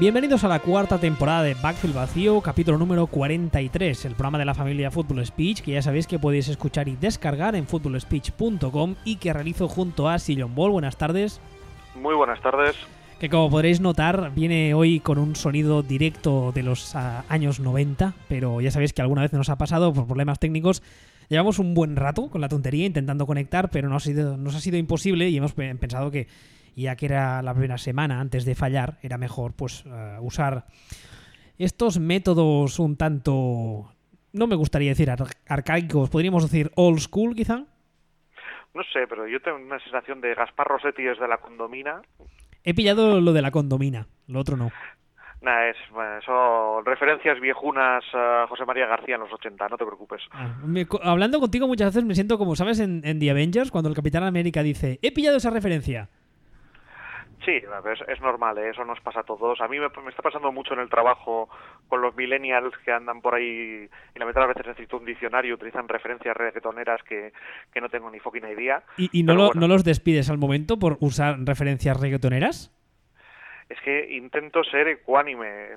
Bienvenidos a la cuarta temporada de Backfield Vacío, capítulo número 43, el programa de la familia Football Speech, que ya sabéis que podéis escuchar y descargar en footballspeech.com y que realizo junto a Sillon Ball. Buenas tardes. Muy buenas tardes. Que como podréis notar, viene hoy con un sonido directo de los ah, años 90, pero ya sabéis que alguna vez nos ha pasado por problemas técnicos. Llevamos un buen rato con la tontería intentando conectar, pero no ha sido, nos ha sido imposible y hemos pe- pensado que ya que era la primera semana antes de fallar, era mejor pues eh, usar estos métodos un tanto, no me gustaría decir ar- arcaicos, podríamos decir old school quizá. No sé, pero yo tengo una sensación de Gaspar Rossetti desde la condomina. He pillado lo de la condomina, lo otro no. Nah, es, bueno, son referencias viejunas a José María García en los 80, no te preocupes. Ah, me- hablando contigo muchas veces me siento como, ¿sabes? En, en The Avengers, cuando el Capitán América dice, he pillado esa referencia. Sí, es, es normal, ¿eh? eso nos pasa a todos. A mí me, me está pasando mucho en el trabajo con los millennials que andan por ahí y la mitad de las veces necesito un diccionario, utilizan referencias reggaetoneras que, que no tengo ni fucking idea. ¿Y, y no, lo- bueno. no los despides al momento por usar referencias reggaetoneras? Es que intento ser ecuánime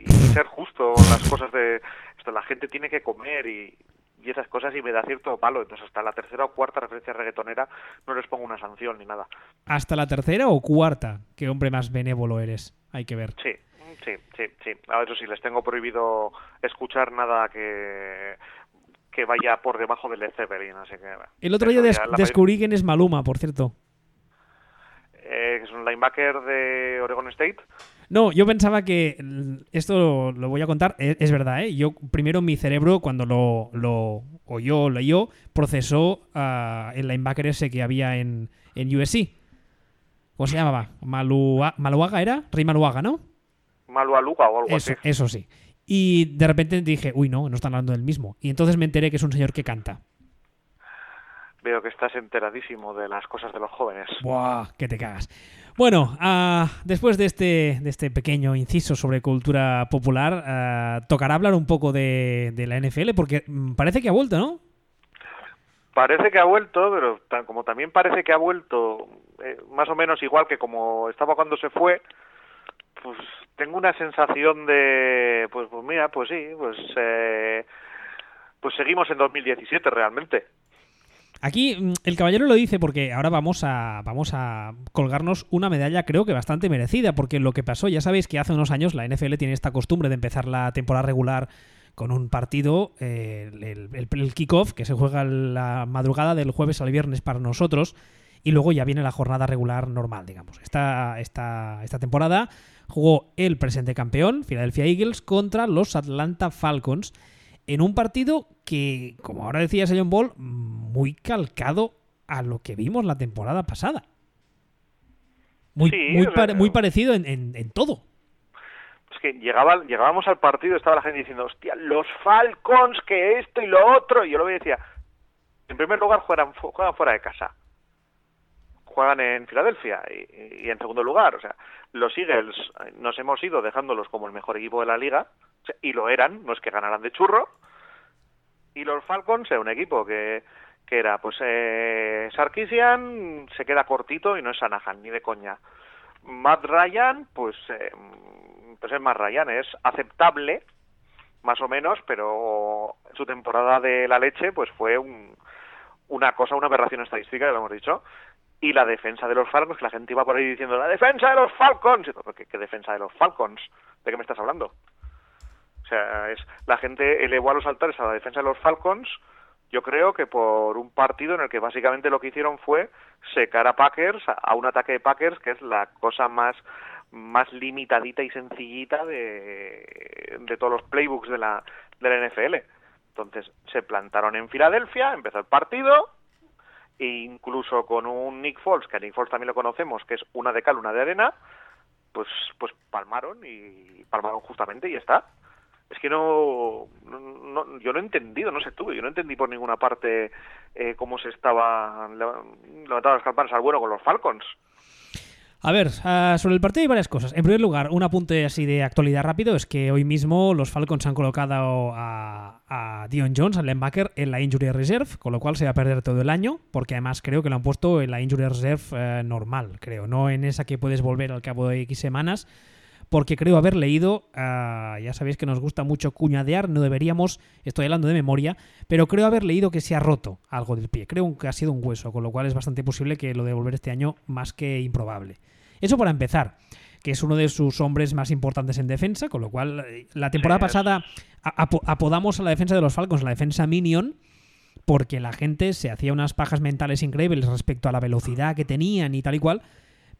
y ser justo con las cosas de esto. La gente tiene que comer y, y esas cosas y me da cierto palo. Entonces hasta la tercera o cuarta referencia reggaetonera no les pongo una sanción ni nada. ¿Hasta la tercera o cuarta? Qué hombre más benévolo eres. Hay que ver. Sí, sí, sí, sí. A eso sí, les tengo prohibido escuchar nada que que vaya por debajo del Zeppelin, así que... El otro día des- descubrí quién es Maluma, por cierto. Eh, que es un linebacker de Oregon State. No, yo pensaba que esto lo, voy a contar, es, es verdad, ¿eh? Yo primero mi cerebro cuando lo, lo oyó, leyó, procesó ah, el linebacker ese que había en, en USC. ¿Cómo se llamaba? Malua- Maluaga era? Rey Maluaga, ¿no? Malualuga o algo Eso, así. eso sí. Y de repente dije, uy, no, no están hablando del mismo. Y entonces me enteré que es un señor que canta. Veo que estás enteradísimo de las cosas de los jóvenes. ¡Buah! Que te cagas. Bueno, ah, después de este, de este pequeño inciso sobre cultura popular, ah, tocará hablar un poco de, de la NFL, porque mm, parece que ha vuelto, ¿no? Parece que ha vuelto, pero tan- como también parece que ha vuelto eh, más o menos igual que como estaba cuando se fue, pues tengo una sensación de, pues, pues mira, pues sí, pues, eh, pues seguimos en 2017 realmente. Aquí mm, el caballero lo dice porque ahora vamos a, vamos a colgarnos una medalla creo que bastante merecida, porque lo que pasó, ya sabéis que hace unos años la NFL tiene esta costumbre de empezar la temporada regular con un partido, eh, el, el- el kickoff, que se juega la madrugada del jueves al viernes para nosotros, y luego ya viene la jornada regular normal, digamos. Esta, esta, esta temporada jugó el presente campeón, Philadelphia Eagles, contra los Atlanta Falcons, en un partido que, como ahora decía John Ball, muy calcado a lo que vimos la temporada pasada. Muy, Sí, muy, pare- parecido en, en- en todo. Es que llegaba, llegábamos al partido, estaba la gente diciendo, hostia, los Falcons, que esto y lo otro, y yo lo decía, en primer lugar juegan, fu- juegan fuera de casa, juegan en Filadelfia, y, y en segundo lugar, o sea, los Eagles eh, nos hemos ido dejándolos como el mejor equipo de la liga, y lo eran, no es que ganaran de churro, y los Falcons era un equipo que, que era, pues, eh, Sarkisian se queda cortito y no es Sanahan, ni de coña. Matt Ryan, pues, eh, pues es Matt Ryan, es aceptable, más o menos, pero su temporada de la leche, pues fue un, una cosa, una aberración estadística, ya lo hemos dicho. Y la defensa de los Falcons, que la gente iba por ahí diciendo, la defensa de los Falcons. ¿Qué, qué defensa de los Falcons? ¿De qué me estás hablando? Sea, es la gente elevó a los altares a la defensa de los Falcons, yo creo que por un partido en el que básicamente lo que hicieron fue secar a Packers, a- un ataque de Packers que es la cosa más más limitadita y sencillita de, de todos los playbooks de la, de la NFL. Entonces se plantaron en Filadelfia, empezó el partido, e incluso con un Nick Foles, que a Nick Foles también lo conocemos, que es una de cal, una de arena, pues, pues palmaron y palmaron justamente y está. Es que no, yo no he entendido, no sé tú, yo no entendí por ninguna parte eh, cómo se estaban leva- levantando las campanas al bueno con los Falcons. A ver, ah, sobre el partido hay varias cosas. En primer lugar, un apunte así de actualidad rápido es que hoy mismo los Falcons han colocado a, a Dion Jones, al linebacker, en la Injury Reserve, con lo cual se va a perder todo el año, porque además creo que lo han puesto en la Injury Reserve eh, normal, creo, no en esa que puedes volver al cabo de X semanas, porque creo haber leído, ah, ya sabéis que nos gusta mucho cuñadear, no deberíamos, estoy hablando de memoria, pero creo haber leído que se ha roto algo del pie, creo que ha sido un hueso, con lo cual es bastante posible que lo de volver este año más que improbable. Eso para empezar que es uno de sus hombres más importantes en defensa, con lo cual eh, la temporada pasada apodamos a la defensa de los Falcons la defensa Minion, porque la gente se hacía unas pajas mentales increíbles respecto a la velocidad que tenían y tal y cual,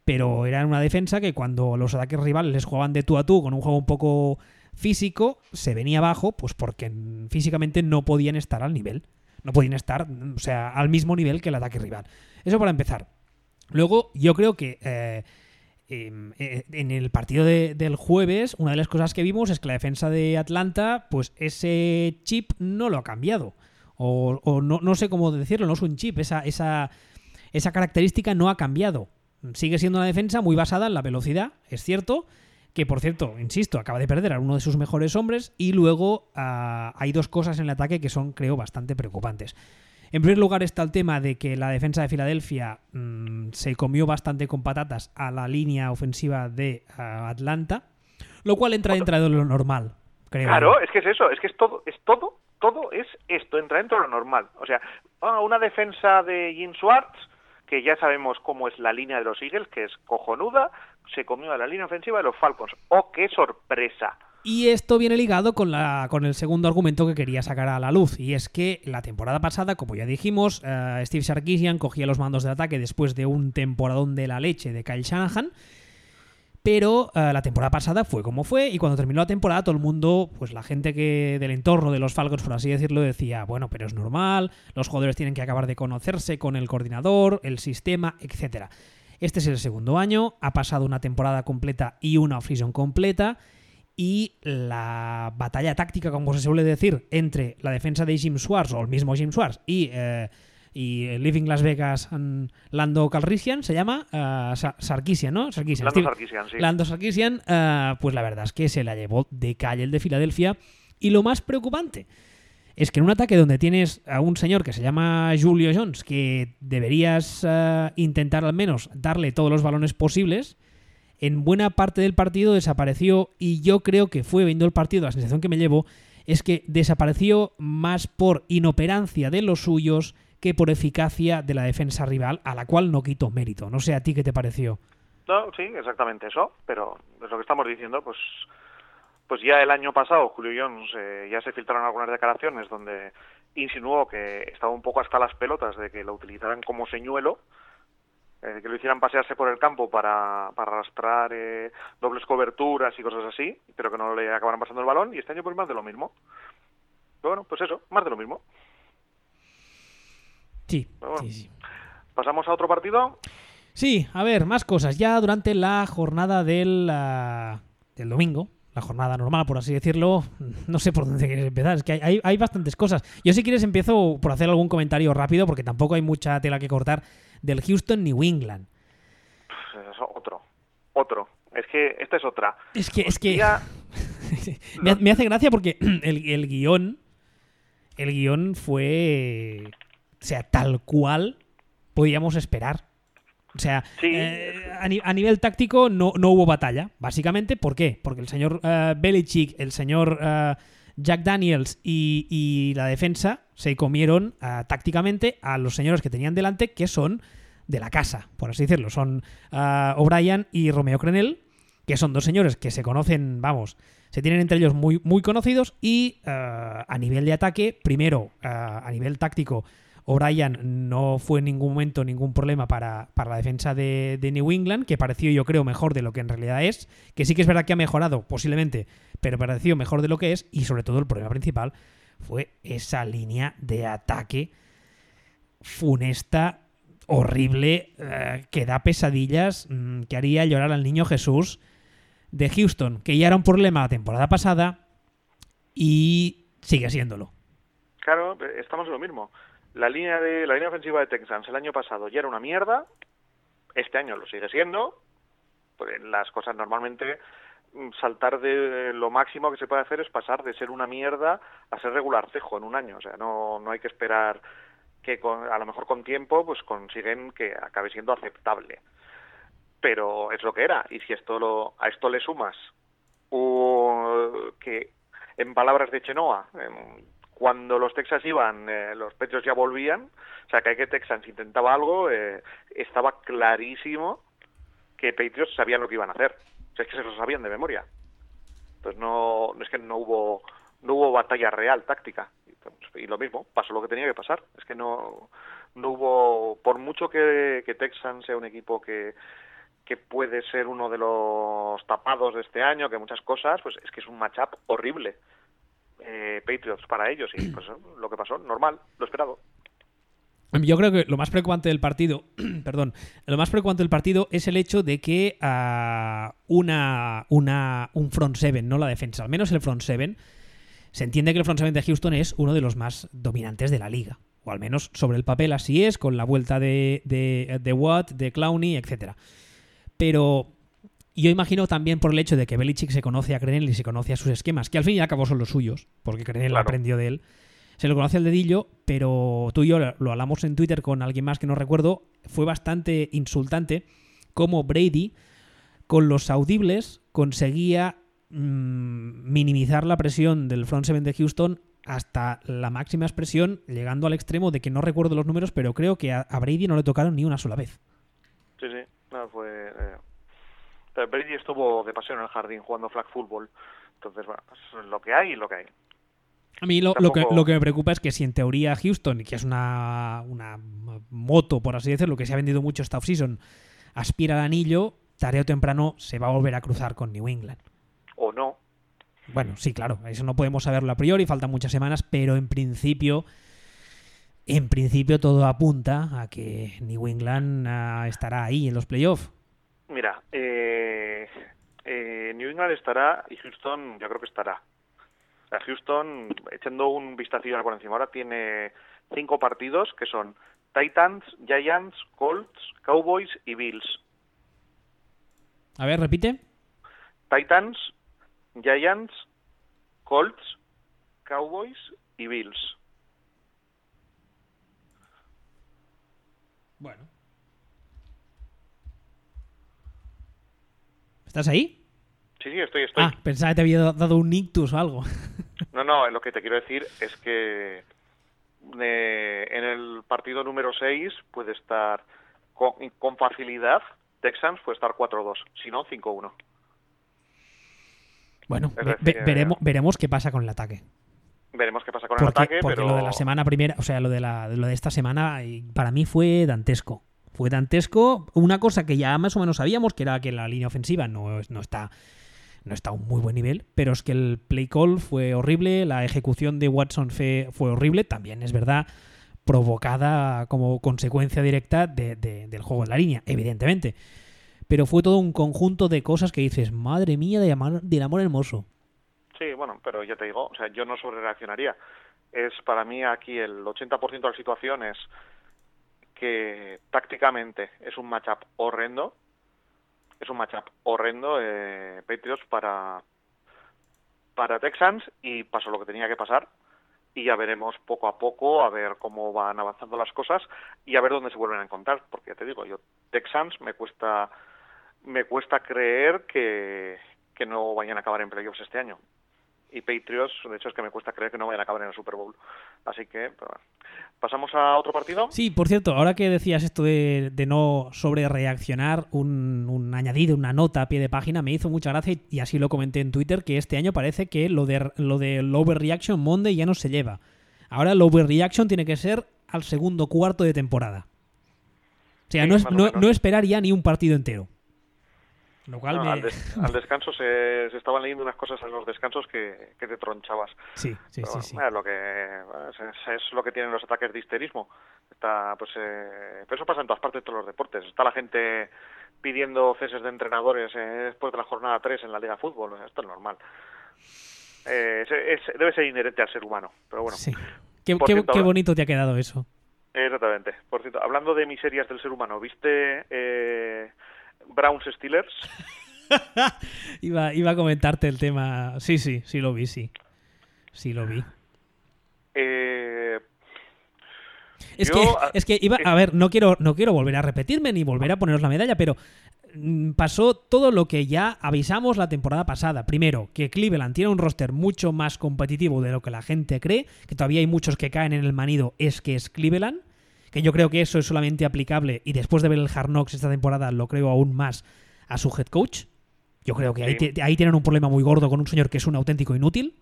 pero era una defensa que cuando los ataques rivales les jugaban de tú a tú con un juego un poco físico, se venía abajo, pues porque físicamente no podían estar al nivel. No podían estar, o sea, al mismo nivel que el ataque rival. Eso para empezar. Luego, yo creo que eh, Em, eh, en el partido del jueves, una de las cosas que vimos es que la defensa de Atlanta, pues ese chip no lo ha cambiado. O, no, sé cómo decirlo, no es un chip, esa, esa, esa característica no ha cambiado. Sigue siendo una defensa muy basada en la velocidad, es cierto, que por cierto, insisto, acaba de perder a uno de sus mejores hombres y luego ah, hay dos cosas en el ataque que son, creo, bastante preocupantes. En primer lugar está el tema de que la defensa de Filadelfia mm, se comió bastante con patatas a la línea ofensiva de Atlanta, lo cual entra dentro de lo normal, creo. Claro, es que es eso, es que es todo, es todo, todo es esto, entra dentro de lo normal. O sea, ah, una defensa de Jim Schwartz, que ya sabemos cómo es la línea de los Eagles, que es cojonuda, se comió a la línea ofensiva de los Falcons. ¡Oh, qué sorpresa! Y esto viene ligado con, la, con el segundo argumento que quería sacar a la luz, y es que la temporada pasada, como ya dijimos, eh, Steve Sarkisian cogía los mandos de ataque después de un temporadón de la leche de Kyle Shanahan, pero eh, la temporada pasada fue como fue, y cuando terminó la temporada todo el mundo, pues la gente que del entorno de los Falcons, por así decirlo, decía, bueno, pero es normal, los jugadores tienen que acabar de conocerse con el coordinador, el sistema, etcétera. Este es el segundo año, ha pasado una temporada completa y una off completa, y la batalla táctica, como se suele decir, entre la defensa de Jim Swartz o el mismo Jim Swartz y, eh, y Living Las Vegas Lando Calrissian se llama uh, Sarkisian, ¿no? Sarkisian. Lando Sarkisian, sí. Lando Sarkisian, eh, pues la verdad es que se la llevó de calle el de Filadelfia. Y lo más preocupante es que en un ataque donde tienes a un señor que se llama Julio Jones, que deberías intentar al menos darle todos los balones posibles, en buena parte del partido desapareció y yo creo que fue viendo el partido, la sensación que me llevo es que desapareció más por inoperancia de los suyos que por eficacia de la defensa rival, a la cual no quito mérito. No sé a ti qué te pareció. No, sí, exactamente eso, pero es lo que estamos diciendo, pues pues ya el año pasado Julio Jones eh, ya se filtraron algunas declaraciones donde insinuó que estaba un poco hasta las pelotas de que lo utilizaran como señuelo eh, que lo hicieran pasearse por el campo para, arrastrar eh, dobles coberturas y cosas así, pero que no le acabaran pasando el balón, y este año pues más de lo mismo. bueno, pues eso, más de lo mismo. Sí, sí, ¿Pasamos a otro partido? Sí, a ver, más cosas. Ya durante la jornada del, ah, del domingo, la jornada normal, por así decirlo. No sé por dónde quieres empezar, es que hay, hay, bastantes cosas. Yo si quieres empiezo por hacer algún comentario rápido, porque tampoco hay mucha tela que cortar, del Houston New England. otro, otro. Es que esta es otra. Es que, es que... me, hace gracia porque el, el guion, el guion fue, o sea, tal cual podíamos esperar. O sea, eh, a, nivel táctico no, no, hubo batalla, básicamente. ¿Por qué? Porque el señor uh, Belichick, el señor uh, Jack Daniels y, la defensa se comieron uh, tácticamente a los señores que tenían delante, que son de la casa, por así decirlo. Son O'Brien y Romeo Crenel, que son dos señores que se conocen, vamos, se tienen entre ellos muy, muy conocidos y a nivel de ataque, primero, a nivel táctico, O'Brien no fue en ningún momento ningún problema para, la defensa de, New England, que pareció yo creo mejor de lo que en realidad es, que sí que es verdad que ha mejorado posiblemente, pero pareció mejor de lo que es, y sobre todo el problema principal fue esa línea de ataque funesta, horrible, eh, que da pesadillas, mm, que haría llorar al niño Jesús de Houston, que ya era un problema la temporada pasada y sigue siéndolo. Claro, estamos en lo mismo la línea de la línea ofensiva de Texans el año pasado ya era una mierda, este año lo sigue siendo, pues las cosas normalmente mm, saltar de lo máximo que se puede hacer es pasar de ser una mierda a ser regular cejo en un año, o sea, no, no hay que esperar que a lo mejor con tiempo pues consiguen que acabe siendo aceptable. Pero es lo que era, y si esto lo, a esto le sumas que, en palabras de Chenoa, em, cuando los Texas iban, eh, los Petros ya volvían, o sea, que hay que Texans intentaba algo, eh, estaba clarísimo que Patriots sabían lo que iban a hacer. O sea, es que se lo sabían de memoria. Entonces no, no es que no hubo no hubo batalla real táctica y lo mismo pasó lo que tenía que pasar es que no no hubo por mucho que, que Texans sea un equipo que que puede ser uno de los tapados de este año que muchas cosas pues es que es un matchup horrible eh, Patriots para ellos y pues lo que pasó normal lo esperado yo creo que lo más preocupante del partido, perdón, lo más preocupante del partido es el hecho de que uh, una, una, un front seven, no la defensa, al menos el front seven, se entiende que el front seven de Houston es uno de los más dominantes de la liga. O al menos sobre el papel así es, con la vuelta de, de, de Watt, de Clowney, etc. Pero yo imagino también por el hecho de que Belichick se conoce a Crenel y se conoce a sus esquemas, que al fin y al cabo son los suyos, porque Crenel claro. aprendió de él se lo conoce al dedillo, pero tú y yo lo hablamos en Twitter con alguien más que no recuerdo, fue bastante insultante cómo Brady con los audibles conseguía mmm, minimizar la presión del front seven de Houston hasta la máxima expresión, llegando al extremo de que no recuerdo los números, pero creo que a, a Brady no le tocaron ni una sola vez. Sí, sí, no, fue... Eh... Brady estuvo de paseo en el jardín jugando flag football, entonces, bueno, es lo que hay y lo que hay. A mí lo, Tampoco... lo, que, lo, que, me preocupa es que si en teoría Houston, que es una, una moto, por así decirlo, que se ha vendido mucho esta offseason, aspira al anillo, tarde o temprano se va a volver a cruzar con New England. O no. Bueno, sí, claro, eso no podemos saberlo a priori, faltan muchas semanas, pero en principio, en principio todo apunta a que New England uh, estará ahí en los playoffs. Mira, eh, eh, New England estará y Houston yo creo que estará. Houston, echando un vistacillo por encima, ahora tiene cinco partidos que son Titans, Giants, Colts, Cowboys y Bills. A ver, repite. Titans, Giants, Colts, Cowboys y Bills. Bueno. ¿Estás ahí? Sí, sí, estoy, estoy. Ah, pensaba que te había dado un ictus o algo. No, no, lo que te quiero decir es que eh, en el partido número 6 puede estar con, con facilidad, Texans puede estar 4-2, si no 5-1. Bueno, ve, veremos, veremos qué pasa con el ataque. Veremos qué pasa con porque, el ataque, porque pero... lo de la semana primera, o sea, lo de, la, lo de esta semana, para mí fue dantesco. Fue dantesco. Una cosa que ya más o menos sabíamos, que era que la línea ofensiva no, no está no está a un muy buen nivel, pero es que el play call fue horrible, la ejecución de Watson fue, fue horrible, también es verdad, provocada como consecuencia directa de, de, del juego en la línea, evidentemente. Pero fue todo un conjunto de cosas que dices, madre mía, de amor, del amor hermoso. Sí, bueno, pero ya te digo, o sea, yo no sobre reaccionaría. Es para mí aquí el 80% de las situaciones que tácticamente es un matchup horrendo, es un matchup horrendo eh, Patriots para para Texans y pasó lo que tenía que pasar y ya veremos poco a poco a ver cómo van avanzando las cosas y a ver dónde se vuelven a encontrar porque ya te digo yo Texans me cuesta me cuesta creer que que no vayan a acabar en playoffs este año y Patriots, de hecho es que me cuesta creer que no vayan a acabar en el Super Bowl. Así que, pero bueno. ¿pasamos a otro partido? Sí, por cierto, ahora que decías esto de, de no sobre reaccionar, un, un, añadido, una nota a pie de página, me hizo mucha gracia y, y, así lo comenté en Twitter, que este año parece que lo de lo del Overreaction Monday ya no se lleva. Ahora el Overreaction tiene que ser al segundo cuarto de temporada. O sea, sí, no, es, no, no esperar ya ni un partido entero. Lo cual no, me... al, des al, descanso se, se, estaban leyendo unas cosas en los descansos que, que te tronchabas. Sí, sí, Pero, sí. lo que es, es, lo que tienen los ataques de histerismo. Está, pues, eh, pero eso pasa en todas partes de todos los deportes. Está la gente pidiendo ceses de entrenadores eh, después de la jornada 3 en la Liga de Fútbol. Esto es normal. Eh, es, es, debe ser inherente al ser humano. Pero bueno. Sí. Qué, qué, cierto, qué bonito te ha quedado eso. Exactamente. Por cierto, hablando de miserias del ser humano, ¿viste eh, Browns Steelers? iba, iba a comentarte el tema. Sí, sí, sí lo vi, sí. Sí lo vi. Eh, es, yo, que, es que iba, a ver, no quiero, no quiero volver a repetirme ni volver a poneros la medalla, pero mm, pasó todo lo que ya avisamos la temporada pasada. Primero, que Cleveland tiene un roster mucho más competitivo de lo que la gente cree, que todavía hay muchos que caen en el manido, es que es Cleveland, que yo creo que eso es solamente aplicable, y después de ver el Hard Knocks esta temporada lo creo aún más a su head coach. Yo creo que ahí, Sí. ahí tienen un problema muy gordo con un señor que es un auténtico inútil.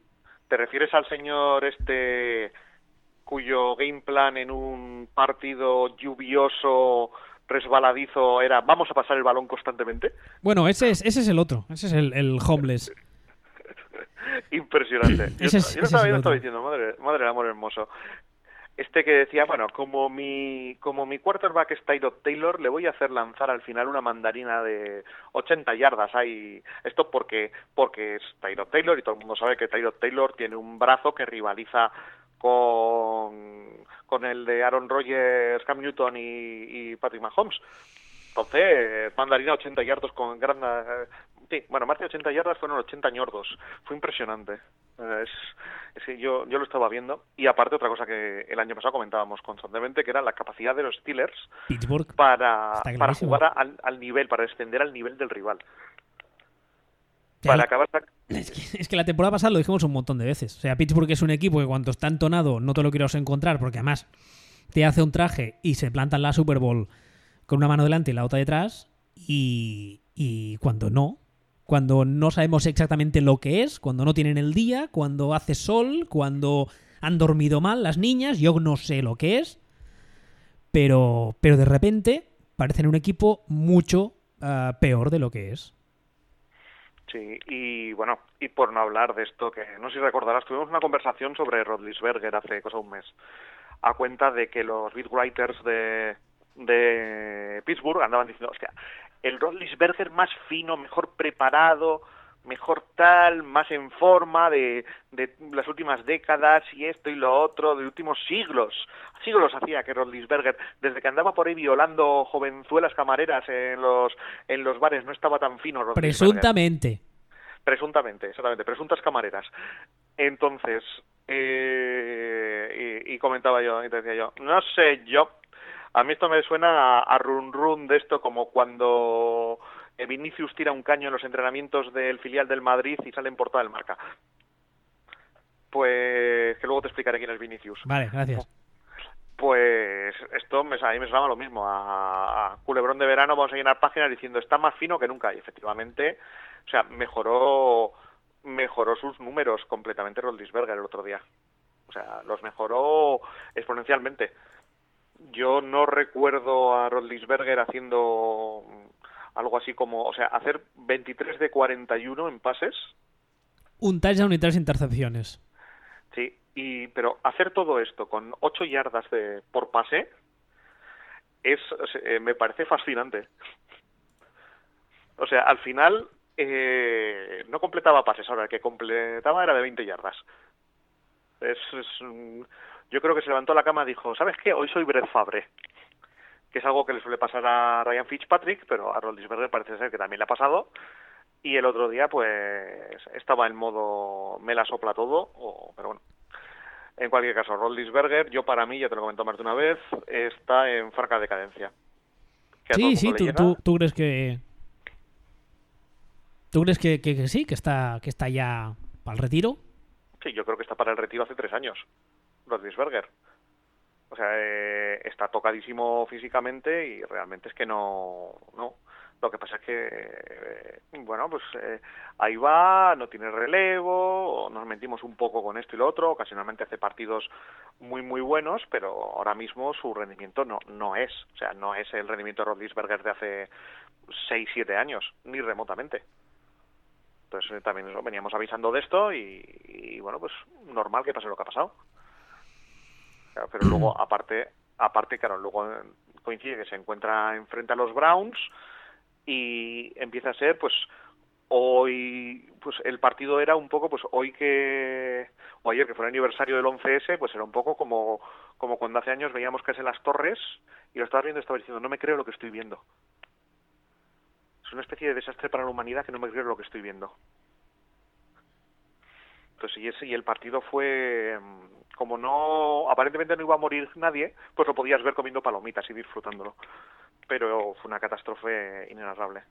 ¿Te refieres al señor este cuyo game plan en un partido lluvioso, resbaladizo era vamos a pasar el balón constantemente? Bueno, ese es, ese es el otro, ese es el, el homeless. Impresionante. Yo, Ese es- yo ese estaba es estaba diciendo, madre, madre del amor hermoso. Este que decía, bueno, como mi, como mi quarterback es Tyrod Taylor, le voy a hacer lanzar al final una mandarina de 80 yardas. Hay esto porque, porque es Tyrod Taylor y todo el mundo sabe que Tyrod Taylor tiene un brazo que rivaliza con, con el de Aaron Rodgers, Cam Newton y, y Patrick Mahomes. Entonces, mandarina 80 yardos con gran... sí, bueno, más de 80 yardas fueron 80 ñordos. Fue impresionante. Eh, Es, es que yo, yo lo estaba viendo. Y aparte, otra cosa que el año pasado comentábamos constantemente, que era la capacidad de los Steelers Pittsburgh. para, para jugar al, al nivel, para descender al nivel del rival. Para acabar... Es que, es que la temporada pasada lo dijimos un montón de veces. O sea, Pittsburgh es un equipo que cuando está entonado no te lo quieres encontrar porque además te hace un traje y se planta en la Super Bowl con una mano delante y la otra detrás. Y, y cuando no, cuando no sabemos exactamente lo que es, cuando no tienen el día, cuando hace sol, cuando han dormido mal las niñas, yo no sé lo que es. Pero, pero de repente parecen un equipo mucho ah, peor de lo que es. Sí, y bueno, y por no hablar de esto, que no sé si recordarás, tuvimos una conversación sobre Rodlisberger hace cosa un mes, a cuenta de que los beat writers de, de Pittsburgh andaban diciendo, hostia, el Rodlisberger más fino, mejor preparado, mejor tal, más en forma de, de las últimas décadas y esto y lo otro, de últimos siglos. Siglos hacía que Rodlisberger, desde que andaba por ahí violando jovenzuelas camareras en los, en los bares, no estaba tan fino. Presuntamente. Presuntamente, exactamente, presuntas camareras. Entonces, eh, y, y comentaba yo, y te decía yo, no sé yo, a mí esto me suena a, a run run de esto como cuando eh, Vinicius tira un caño en los entrenamientos del filial del Madrid y sale en portada del marca. Pues que luego te explicaré quién es Vinicius. Vale, gracias. Pues esto me, a mí me suena lo mismo. A, a Culebrón de verano vamos a llenar páginas diciendo está más fino que nunca. Y efectivamente, o sea, mejoró mejoró sus números completamente Roldisberger el otro día. O sea, los mejoró exponencialmente. Yo no recuerdo a Roldisberger haciendo algo así como, o sea, hacer 23 de 41 en pases. Un touchdown y tres intercepciones. Sí, y pero hacer todo esto con 8 yardas de, por pase es eh, me parece fascinante. O sea, al final eh, no completaba pases, ahora el que completaba era de 20 yardas. Es, es, yo creo que se levantó la cama y dijo, ¿sabes qué? Hoy soy Brett Fabre. Que es algo que le suele pasar a Ryan Fitzpatrick, pero a Roldisberger parece ser que también le ha pasado. Y el otro día, pues, estaba en modo me la sopla todo, o, pero bueno. En cualquier caso, Roldisberger, yo para mí, ya te lo he comentado más de una vez, está en franca decadencia. Sí, el sí, tú, tú, crees que. ¿Tú crees que, que- que sí, que está, que está ya al retiro? Sí, yo creo que está para el retiro hace tres años, Roldisberger. O sea, eh, está tocadísimo físicamente y realmente es que no, no. Lo que pasa es que, eh, bueno, pues eh, ahí va, no tiene relevo, nos mentimos un poco con esto y lo otro, ocasionalmente hace partidos muy, muy buenos, pero ahora mismo su rendimiento no, no es, o sea, no es el rendimiento de Rodlisberger de hace seis, siete años, ni remotamente. Entonces eh, también veníamos avisando de esto y, y, bueno, pues normal que pase lo que ha pasado. Claro, pero luego, aparte, aparte, claro, luego eh, coincide que se encuentra enfrente a los Browns y empieza a ser, pues, hoy, pues el partido era un poco, pues hoy que, o ayer que fue el aniversario del 11S, pues era un poco como, como cuando hace años veíamos que es en las torres y lo estabas viendo y estabas diciendo, no me creo lo que estoy viendo. Es una especie de desastre para la humanidad que no me creo lo que estoy viendo. Entonces, y, ese, y el partido fue, mm, como no, aparentemente no iba a morir nadie, pues lo podías ver comiendo palomitas y disfrutándolo. Pero fue una catástrofe inenarrable.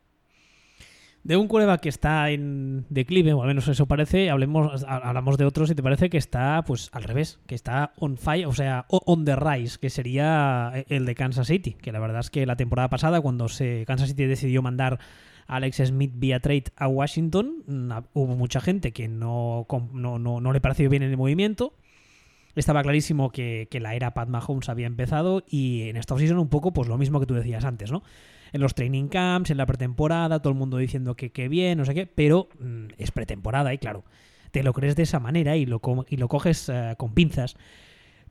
De un quarterback que está en declive, o al menos eso parece, hablemos, hablamos de otros y te parece que está, pues, al revés, que está on fire, o sea, on the rise, que sería el de Kansas City, que la verdad es que la temporada pasada, cuando se, Kansas City decidió mandar Alex Smith vía trade a Washington, hubo mucha gente que no, no, no, le pareció bien el movimiento, estaba clarísimo que, que, la era Pat Mahomes había empezado y en esta ocasión un poco pues lo mismo que tú decías antes, ¿no? en los training camps, en la pretemporada, todo el mundo diciendo que qué bien, no sé qué, pero mm, es pretemporada y claro, te lo crees de esa manera y lo, y lo coges eh, con pinzas.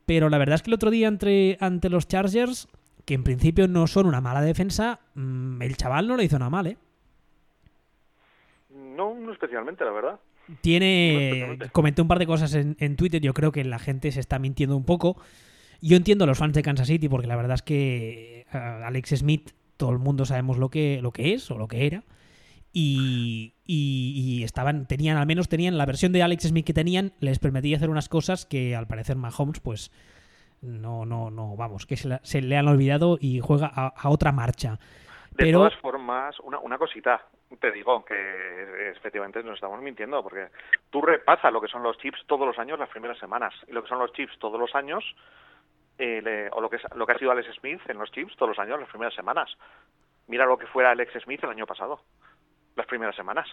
Pero la verdad es que el otro día ante los Chargers, que en principio no son una mala defensa, mm, el chaval no le hizo nada mal, ¿eh? No, no especialmente, la verdad. Tiene. comenté un par de cosas en, en, Twitter. Yo creo que la gente se está mintiendo un poco. Yo entiendo a los fans de Kansas City porque la verdad es que eh, Alex Smith todo el mundo sabemos lo que, lo que es o lo que era. Y, y, estaban, tenían, al menos tenían la versión de Alex Smith que tenían, les permitía hacer unas cosas que al parecer Mahomes, pues no, no, no, vamos, que se, le han olvidado y juega a, otra marcha. De Pero... todas formas, una, una cosita, te digo que efectivamente nos estamos mintiendo, porque tú repasas lo que son los chips todos los años, las primeras semanas, y lo que son los chips todos los años, eh, o lo que, lo que ha sido Alex Smith en los Chiefs todos los años, las primeras semanas. Mira lo que fuera Alex Smith el año pasado, las primeras semanas.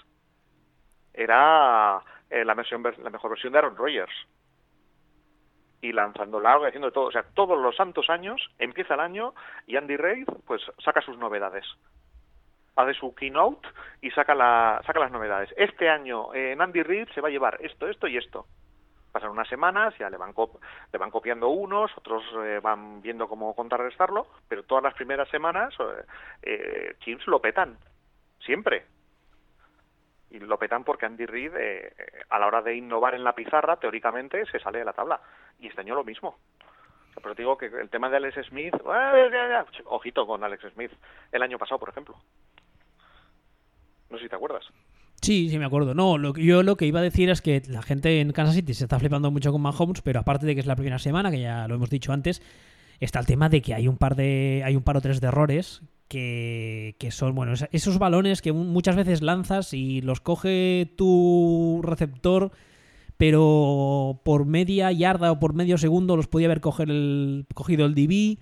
Era eh, la, la mejor versión de Aaron Rodgers. Y lanzando largo y haciendo todo. O sea, todos los santos años empieza el año y Andy Reid pues saca sus novedades. Hace su keynote y saca, la, saca las novedades. Este año en Andy Reid se va a llevar esto, esto y esto pasan unas semanas, ya le van, le van copiando unos, otros eh, van viendo cómo contrarrestarlo, pero todas las primeras semanas eh, eh lo petan, siempre. Y lo petan porque Andy Reid, eh, a la hora de innovar en la pizarra, teóricamente se sale de la tabla. Y este año lo mismo. pero te digo que el tema de Alex Smith, ojito con Alex Smith, el año pasado, por ejemplo. No sé si te acuerdas. Sí, sí, me acuerdo. No, lo, yo lo que iba a decir es que la gente en Kansas City se está flipando mucho con Mahomes, pero aparte de que es la primera semana, que ya lo hemos dicho antes, está el tema de que hay un par de hay un par o tres de errores que, que son, bueno, esos balones que muchas veces lanzas y los coge tu receptor, pero por media yarda o por medio segundo los podía haber el, cogido el DB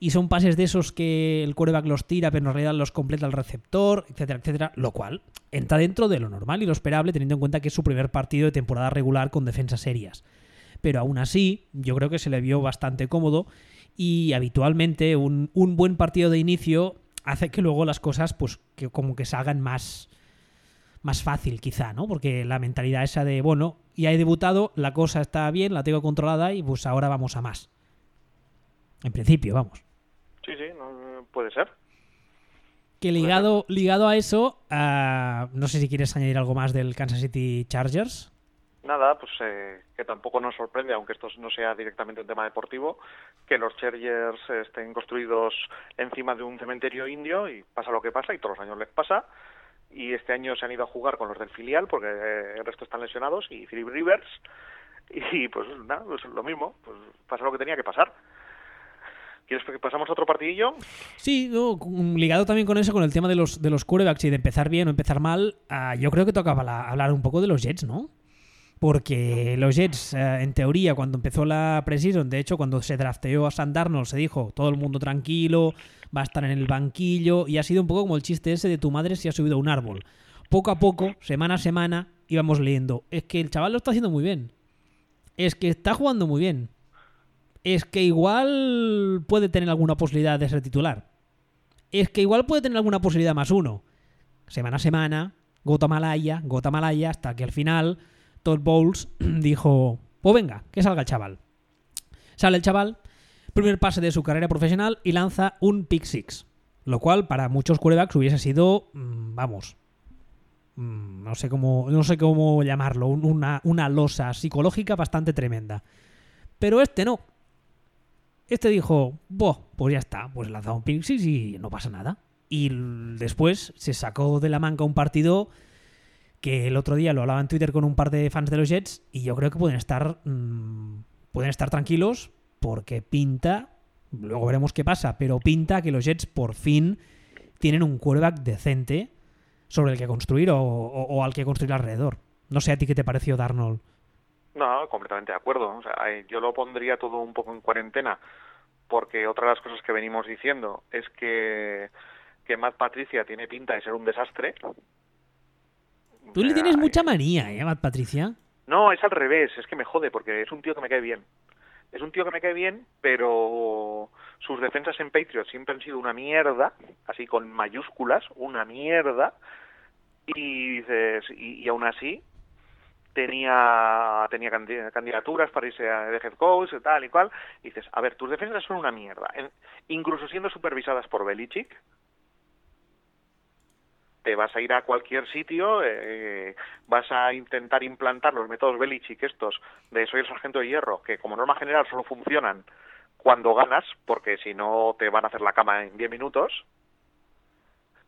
y son pases de esos que el quarterback los tira, pero en realidad los completa el receptor, etcétera, etcétera, lo cual entra dentro de lo normal y lo esperable teniendo en cuenta que es su primer partido de temporada regular con defensas serias. Pero aún así, yo creo que se le vio bastante cómodo y habitualmente un, buen partido de inicio hace que luego las cosas pues que como que salgan más más fácil quizá, ¿no? Porque la mentalidad esa de, bueno, ya he debutado, la cosa está bien, la tengo controlada y pues ahora vamos a más. En principio, vamos. Sí, sí, no, puede ser. Que ligado, ligado a eso, no sé si quieres añadir algo más del Kansas City Chargers. Nada, pues eh, que tampoco nos sorprende, aunque esto no sea directamente un tema deportivo, que los Chargers estén construidos encima de un cementerio indio y pasa lo que pasa y todos los años les pasa. Y este año se han ido a jugar con los del filial porque eh, el resto están lesionados y Philip Rivers. Y pues nada, pues lo mismo, pues pasa lo que tenía que pasar. ¿Quieres que pasamos a otro partidillo? Sí, ligado también con eso, con el tema de los, de los quarterbacks y de empezar bien o empezar mal, ah, yo creo que tocaba hablar un poco de los Jets, ¿no? Porque los Jets, eh, en teoría, cuando empezó la preseason, de hecho, cuando se drafteó a San Darnold, se dijo, todo el mundo tranquilo, va a estar en el banquillo, y ha sido un poco como el chiste ese de tu madre si ha subido a un árbol. Poco a poco, semana a semana, íbamos leyendo, es que el chaval lo está haciendo muy bien. Es que está jugando muy bien es que igual puede tener alguna posibilidad de ser titular. Es que igual puede tener alguna posibilidad más uno. Semana a semana, gota malaya, gota malaya, hasta que al final Todd Bowles dijo, pues venga, que salga el chaval. Sale el chaval, primer pase de su carrera profesional y lanza un pick six. Lo cual para muchos quarterbacks hubiese sido, mm, vamos, mm, no sé cómo, no sé cómo llamarlo, una, una losa psicológica bastante tremenda. Pero este no. Este dijo, pues ya está, pues lanzado un Pixis y no pasa nada. Y después se sacó de la manga un partido que el otro día lo hablaba en Twitter con un par de fans de los Jets y yo creo que pueden estar, mm, pueden estar tranquilos porque pinta, luego veremos qué pasa, pero pinta que los Jets por fin tienen un quarterback decente, sobre el que construir o, al que construir alrededor. No sé a ti qué te pareció Darnold. No, completamente de acuerdo. Yo lo pondría todo un poco en cuarentena, porque otra de las cosas que venimos diciendo es que, que Matt Patricia tiene pinta de ser un desastre. Tú le tienes mucha manía, ¿eh, Matt Patricia? No, es al revés, es que me jode, porque es un tío que me cae bien. Es un tío que me cae bien, pero sus defensas en Patriots siempre han sido una mierda, así con mayúsculas, una mierda. Y dices, y, aún así tenía tenía candidaturas para irse a de head coach y tal y cual. Y dices, a ver, tus defensas son una mierda, incluso siendo supervisadas por Belichick te vas a ir a cualquier sitio, eh, vas a intentar implantar los métodos Belichick estos de soy el sargento de hierro, que como norma general solo funcionan cuando ganas, porque si no te van a hacer la cama en 10 minutos,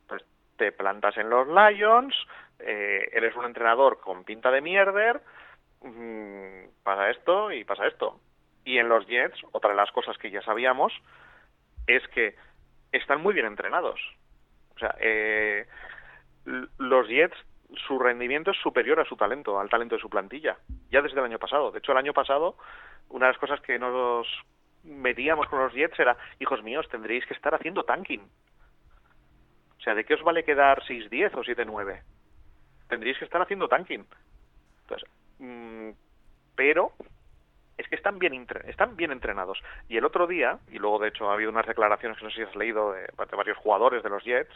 pues te plantas en los Lions, eh, eres un entrenador con pinta de mierder, mm, pasa esto y pasa esto. Y en los Jets, otra de las cosas que ya sabíamos, es que están muy bien entrenados. O sea, eh, los Jets su rendimiento es superior a su talento, al talento de su plantilla, ya desde el año pasado. De hecho, el año pasado, una de las cosas que nos metíamos con los Jets era, hijos míos, tendréis que estar haciendo tanking. O sea, ¿de qué os vale quedar 6-10 o 7-9? Tendréis que estar haciendo tanking. Entonces, mm, pero es que están bien, están bien entrenados. Y el otro día, y luego de hecho ha habido unas declaraciones que no sé si has leído de varios jugadores de los Jets,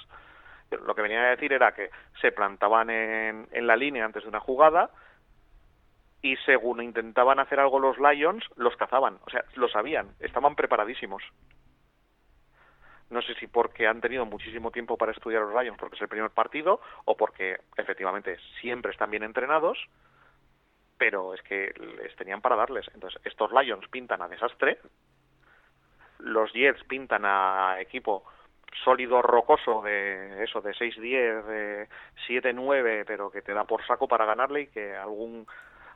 lo que venía a decir era que se plantaban en, en la línea antes de una jugada y según intentaban hacer algo los Lions, los cazaban. O sea, lo sabían, estaban preparadísimos. No sé si porque han tenido muchísimo tiempo para estudiar los Lions porque es el primer partido o porque efectivamente siempre están bien entrenados, pero es que les tenían para darles. Entonces, estos Lions pintan a desastre, los Jets pintan a equipo sólido rocoso de eso de 6-10, de 7-9, pero que te da por saco para ganarle y que algún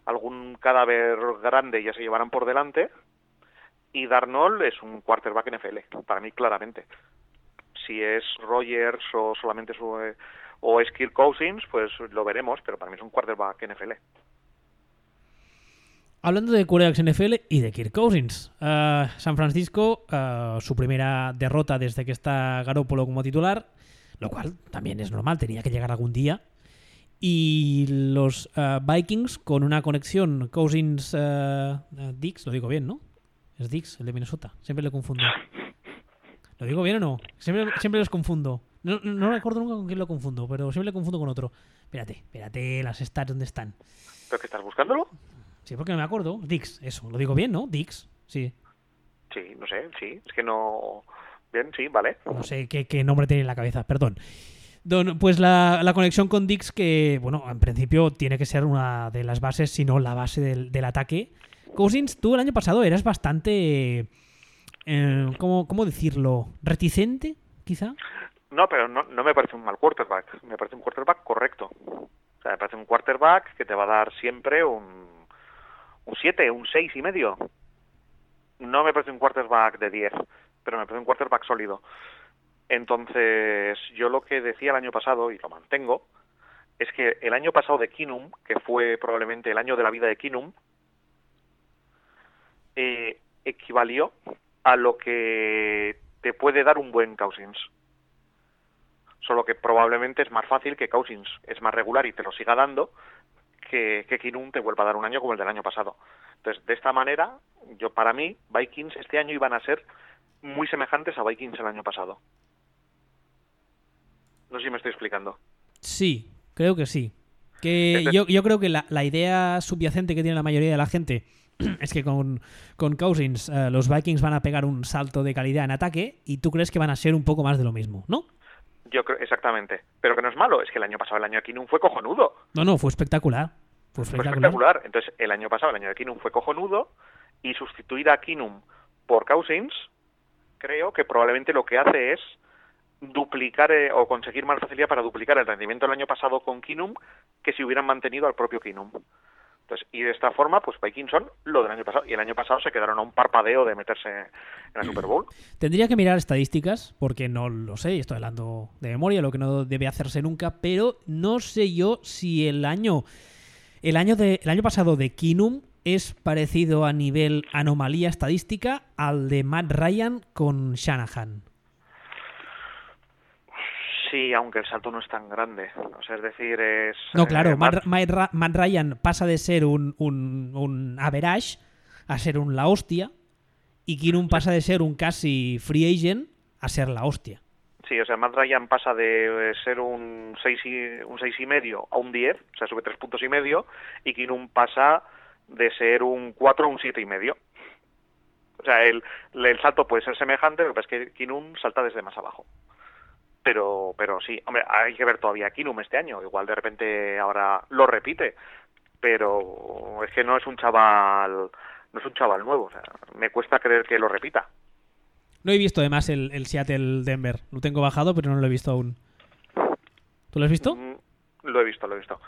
algún cadáver grande ya se llevarán por delante. Y Darnold es un quarterback NFL, para mí claramente. Si es Rogers o solamente su eh, o es Kirk Cousins, pues lo veremos, pero para mí es un quarterback NFL. Hablando de quarterbacks NFL y de Kirk Cousins, uh, San Francisco, uh, su primera derrota desde que está Garoppolo como titular, lo cual también es normal, tenía que llegar algún día. Y los uh, Vikings con una conexión Cousins-Dix, lo digo bien, ¿no? Es Dix, el de Minnesota, siempre le confundo. ¿Lo digo bien o no? Siempre, siempre los confundo. No, no, recuerdo nunca con quién lo confundo, pero siempre le confundo con otro. Espérate, espérate, las stats, ¿dónde están? ¿Pero que estás buscándolo? Sí, porque no me acuerdo. Dix, eso. Lo digo bien, ¿no? Dix, sí. Sí, no sé, sí. Es que no... Bien, sí, vale. No sé qué, nombre tiene en la cabeza, perdón. Don, pues la, conexión con Dix, que, bueno, en principio tiene que ser una de las bases, si no la base del, ataque. Cousins, tú el año pasado eras bastante... Eh, ¿cómo, ¿Cómo decirlo? ¿Reticente, quizá? No, pero no, no me parece un mal quarterback. Me parece un quarterback correcto. O sea, me parece un quarterback que te va a dar siempre un un 7, un 6 y medio. No me parece un quarterback de 10, pero me parece un quarterback sólido. Entonces, yo lo que decía el año pasado, y lo mantengo, es que el año pasado de Kinum, que fue probablemente el año de la vida de Kinum, eh, equivalió a lo que te puede dar un buen Cousins. Solo que probablemente es más fácil que Cousins es más regular y te lo siga dando que, que Kinum te vuelva a dar un año como el del año pasado. Entonces, de esta manera, yo para mí, Vikings este año iban a ser muy semejantes a Vikings el año pasado. No sé si me estoy explicando. Sí, creo que sí. Que yo, yo creo que la, la, idea subyacente que tiene la mayoría de la gente es que con, con Cousins eh, los Vikings van a pegar un salto de calidad en ataque y tú crees que van a ser un poco más de lo mismo, ¿no? Yo creo, exactamente. Pero que no es malo, es que el año pasado, el año de Kinum fue cojonudo. No, no, fue espectacular. Fue espectacular. Entonces, el año pasado, el año de Kinum fue cojonudo y sustituir a Kinum por Cousins, creo que probablemente lo que hace es duplicar eh, o conseguir más facilidad para duplicar el rendimiento del año pasado con Kinum que si hubieran mantenido al propio Kinum. Entonces, y de esta forma, pues Vikings son lo del año pasado. Y el año pasado se quedaron a un parpadeo de meterse en la Super Bowl. Tendría que mirar estadísticas, porque no lo sé, estoy hablando de memoria, lo que no debe hacerse nunca, pero no sé yo si el año. El año, de, el año pasado de Kinum es parecido a nivel anomalía estadística al de Matt Ryan con Shanahan. Sí, aunque el salto no es tan grande. O sea, es decir, es... No, claro, eh, Matt, Matt- Matt Ryan pasa de ser un, un, un average a ser un la hostia y Kinum pasa de ser un casi free agent a ser la hostia. Sí, o sea, Matt Ryan pasa de eh, ser un 6 y, un seis y medio a un 10, o sea, sube tres puntos y medio, y Kinum pasa de ser un 4 a un siete y medio. O sea, el, el salto puede ser semejante, pasa es que Kinum salta desde más abajo. Pero, pero sí, hombre, hay que ver todavía Kinum este año. Igual de repente ahora lo repite, pero es que no es un chaval, no es un chaval nuevo. O sea, me cuesta creer que lo repita. No he visto además el, Seattle-Denver. Lo tengo bajado, pero no lo he visto aún. ¿Tú lo has visto? Mm, Lo he visto, lo he visto.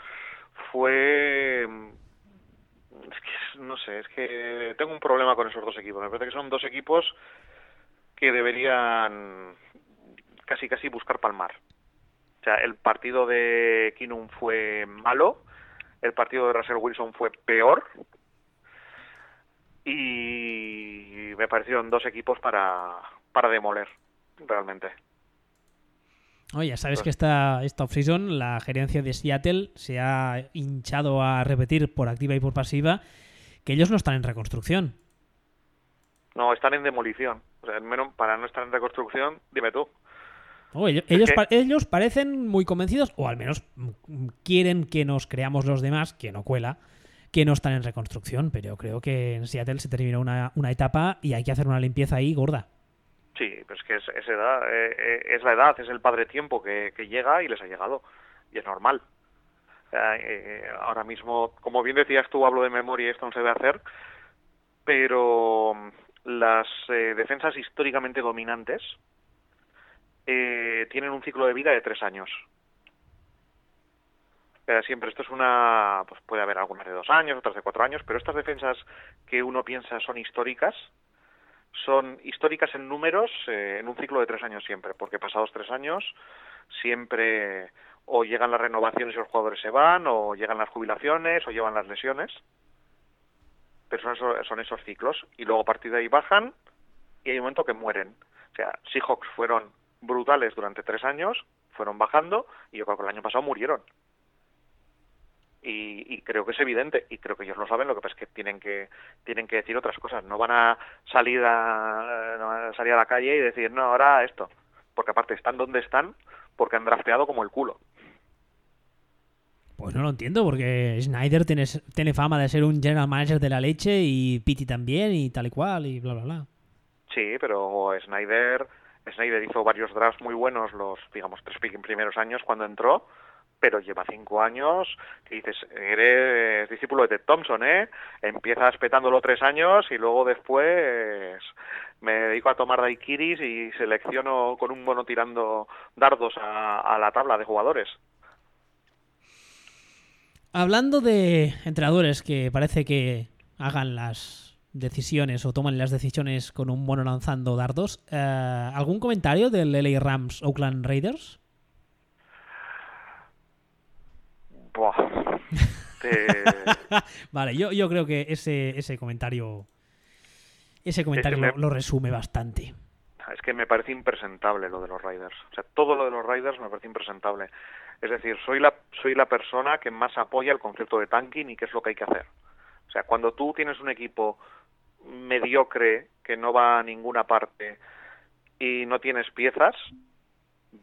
Fue... Es que, no sé, es que tengo un problema con esos dos equipos. Me parece que son dos equipos que deberían casi casi buscar palmar. O sea, el partido de Kinum fue malo, el partido de Russell Wilson fue peor y me parecieron dos equipos para, para demoler, realmente. Oye, ya sabes que esta, esta offseason la gerencia de Seattle se ha hinchado a repetir por activa y por pasiva que ellos no están en reconstrucción. No, están en demolición. O sea, al menos para no estar en reconstrucción, dime tú. Oh, ellos, ellos, pa- ellos parecen muy convencidos, o al menos quieren que nos creamos los demás, que no cuela, que no están en reconstrucción. Pero creo que en Seattle se terminó una, una etapa y hay que hacer una limpieza ahí gorda. Sí, pero es que es, es edad, eh, eh, es la edad, es el padre tiempo que, llega y les ha llegado. Y es normal. Sea, eh, ahora mismo, como bien decías tú, hablo de memoria y esto no se debe hacer, pero mm, las eh, defensas históricamente dominantes eh, tienen un ciclo de vida de tres años. Eh, siempre esto es una, pues puede haber algunas de dos años, otras de cuatro años, pero estas defensas que uno piensa son históricas, son históricas en números eh, en un ciclo de tres años siempre, porque pasados tres años siempre o llegan las renovaciones y los jugadores se van, o llegan las jubilaciones, o llevan las lesiones. Pero son esos, son esos ciclos. Y luego a partir de ahí bajan y hay un momento que mueren. O sea, Seahawks fueron brutales durante tres años, fueron bajando y yo creo que el año pasado murieron. Y, y, creo que es evidente y creo que ellos lo saben lo que pasa es que tienen que tienen que decir otras cosas. No van a salir a, no van a salir a la calle y decir no ahora esto porque aparte están donde están porque han drafteado como el culo. Pues no lo entiendo porque Snyder tiene, tiene fama de ser un general manager de la leche y Pitti también y tal y cual y bla bla bla. Sí pero Snyder Snyder hizo varios drafts muy buenos los digamos tres primeros años cuando entró pero lleva cinco años que dices, eres discípulo de Ted Thompson, ¿eh? Empiezas petándolo tres años y luego después me dedico a tomar daiquiris y selecciono con un mono tirando dardos a, a la tabla de jugadores. Hablando de entrenadores que parece que hagan las decisiones o toman las decisiones con un mono lanzando dardos, eh, ¿algún comentario del LA Rams Oakland Raiders? Buah. Te... vale, yo, yo creo que ese, ese comentario ese comentario me... lo, lo, resume bastante. Es que me parece impresentable lo de los Raiders. O sea, todo lo de los Raiders me parece impresentable. Es decir, soy la, soy la persona que más apoya el concepto de tanking y qué es lo que hay que hacer. O sea, cuando tú tienes un equipo mediocre que no va a ninguna parte y no tienes piezas,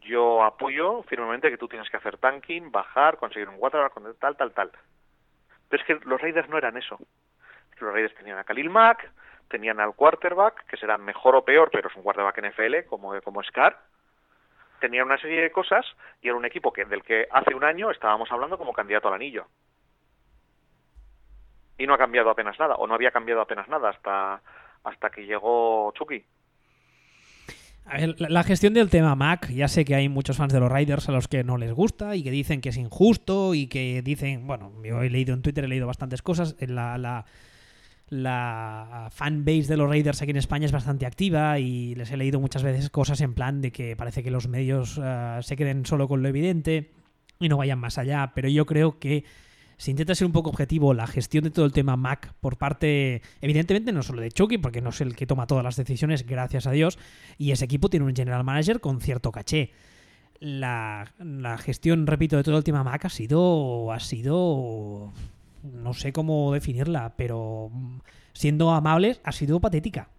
yo apoyo firmemente que tú tienes que hacer tanking, bajar, conseguir un quarterback, tal, tal, tal. Pero es que los Raiders no eran eso. Los Raiders tenían a Khalil Mack, tenían al quarterback, que será mejor o peor, pero es un quarterback NFL, como, como Scar. Tenían una serie de cosas y era un equipo que, del que hace un año estábamos hablando como candidato al anillo. Y no ha cambiado apenas nada, o no había cambiado apenas nada hasta, hasta que llegó Chucky. La gestión del tema Mac, ya sé que hay muchos fans de los Riders a los que no les gusta y que dicen que es injusto y que dicen, bueno, yo he leído en Twitter, he leído bastantes cosas, la, la, la fanbase de los Raiders aquí en España es bastante activa y les he leído muchas veces cosas en plan de que parece que los medios eh, se queden solo con lo evidente y no vayan más allá, pero yo creo que si intenta ser un poco objetivo, la gestión de todo el tema Mac por parte, evidentemente no solo de Chucky, porque no es el que toma todas las decisiones, gracias a Dios, y ese equipo tiene un general manager con cierto caché. La, gestión, repito, de todo el tema Mac ha sido, ha sido, no sé cómo definirla, pero siendo amables, ha sido patética.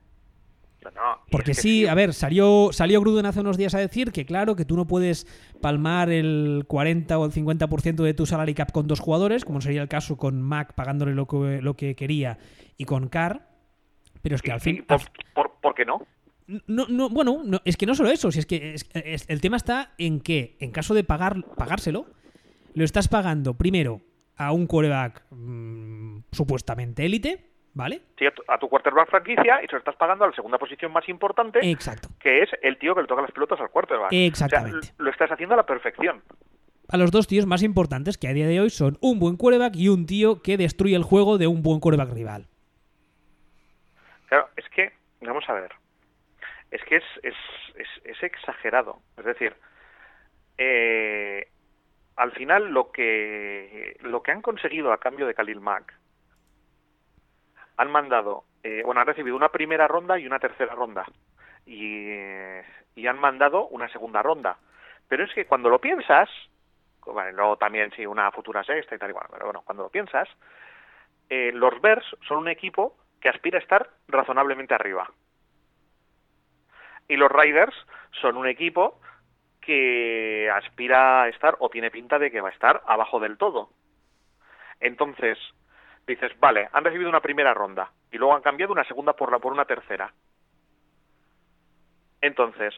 Porque sí, a ver, salió, salió Gruden hace unos días a decir que claro, que tú no puedes palmar el 40 o el 50% de tu salary cap con dos jugadores, como sería el caso con Mac pagándole lo que, lo que quería y con Carr, pero es que al fin... Por, qué no? No, no, bueno, es que no solo eso, si es que el tema está en que, en caso de pagar, pagárselo, lo estás pagando primero a un quarterback mm, supuestamente élite, ¿Vale? Sí, a tu, quarterback franquicia y se lo estás pagando a la segunda posición más importante, Exacto. que es el tío que le toca las pelotas al quarterback. Exactamente. lo estás haciendo a la perfección. A los dos tíos más importantes que a día de hoy son un buen quarterback y un tío que destruye el juego de un buen quarterback rival. Claro, es que, vamos a ver, es que es, es, es, exagerado. Es decir, eh, al final lo que, lo que han conseguido a cambio de Khalil Mack han mandado, eh, bueno, han recibido una primera ronda y una tercera ronda. Y, y, han mandado una segunda ronda. Pero es que cuando lo piensas, bueno, luego también sí, una futura sexta y tal igual, pero bueno, cuando lo piensas, eh, los Bears son un equipo que aspira a estar razonablemente arriba. Y los Riders son un equipo que aspira a estar o tiene pinta de que va a estar abajo del todo. Entonces, dices, vale, han recibido una primera ronda y luego han cambiado una segunda por, la, por una tercera. Entonces,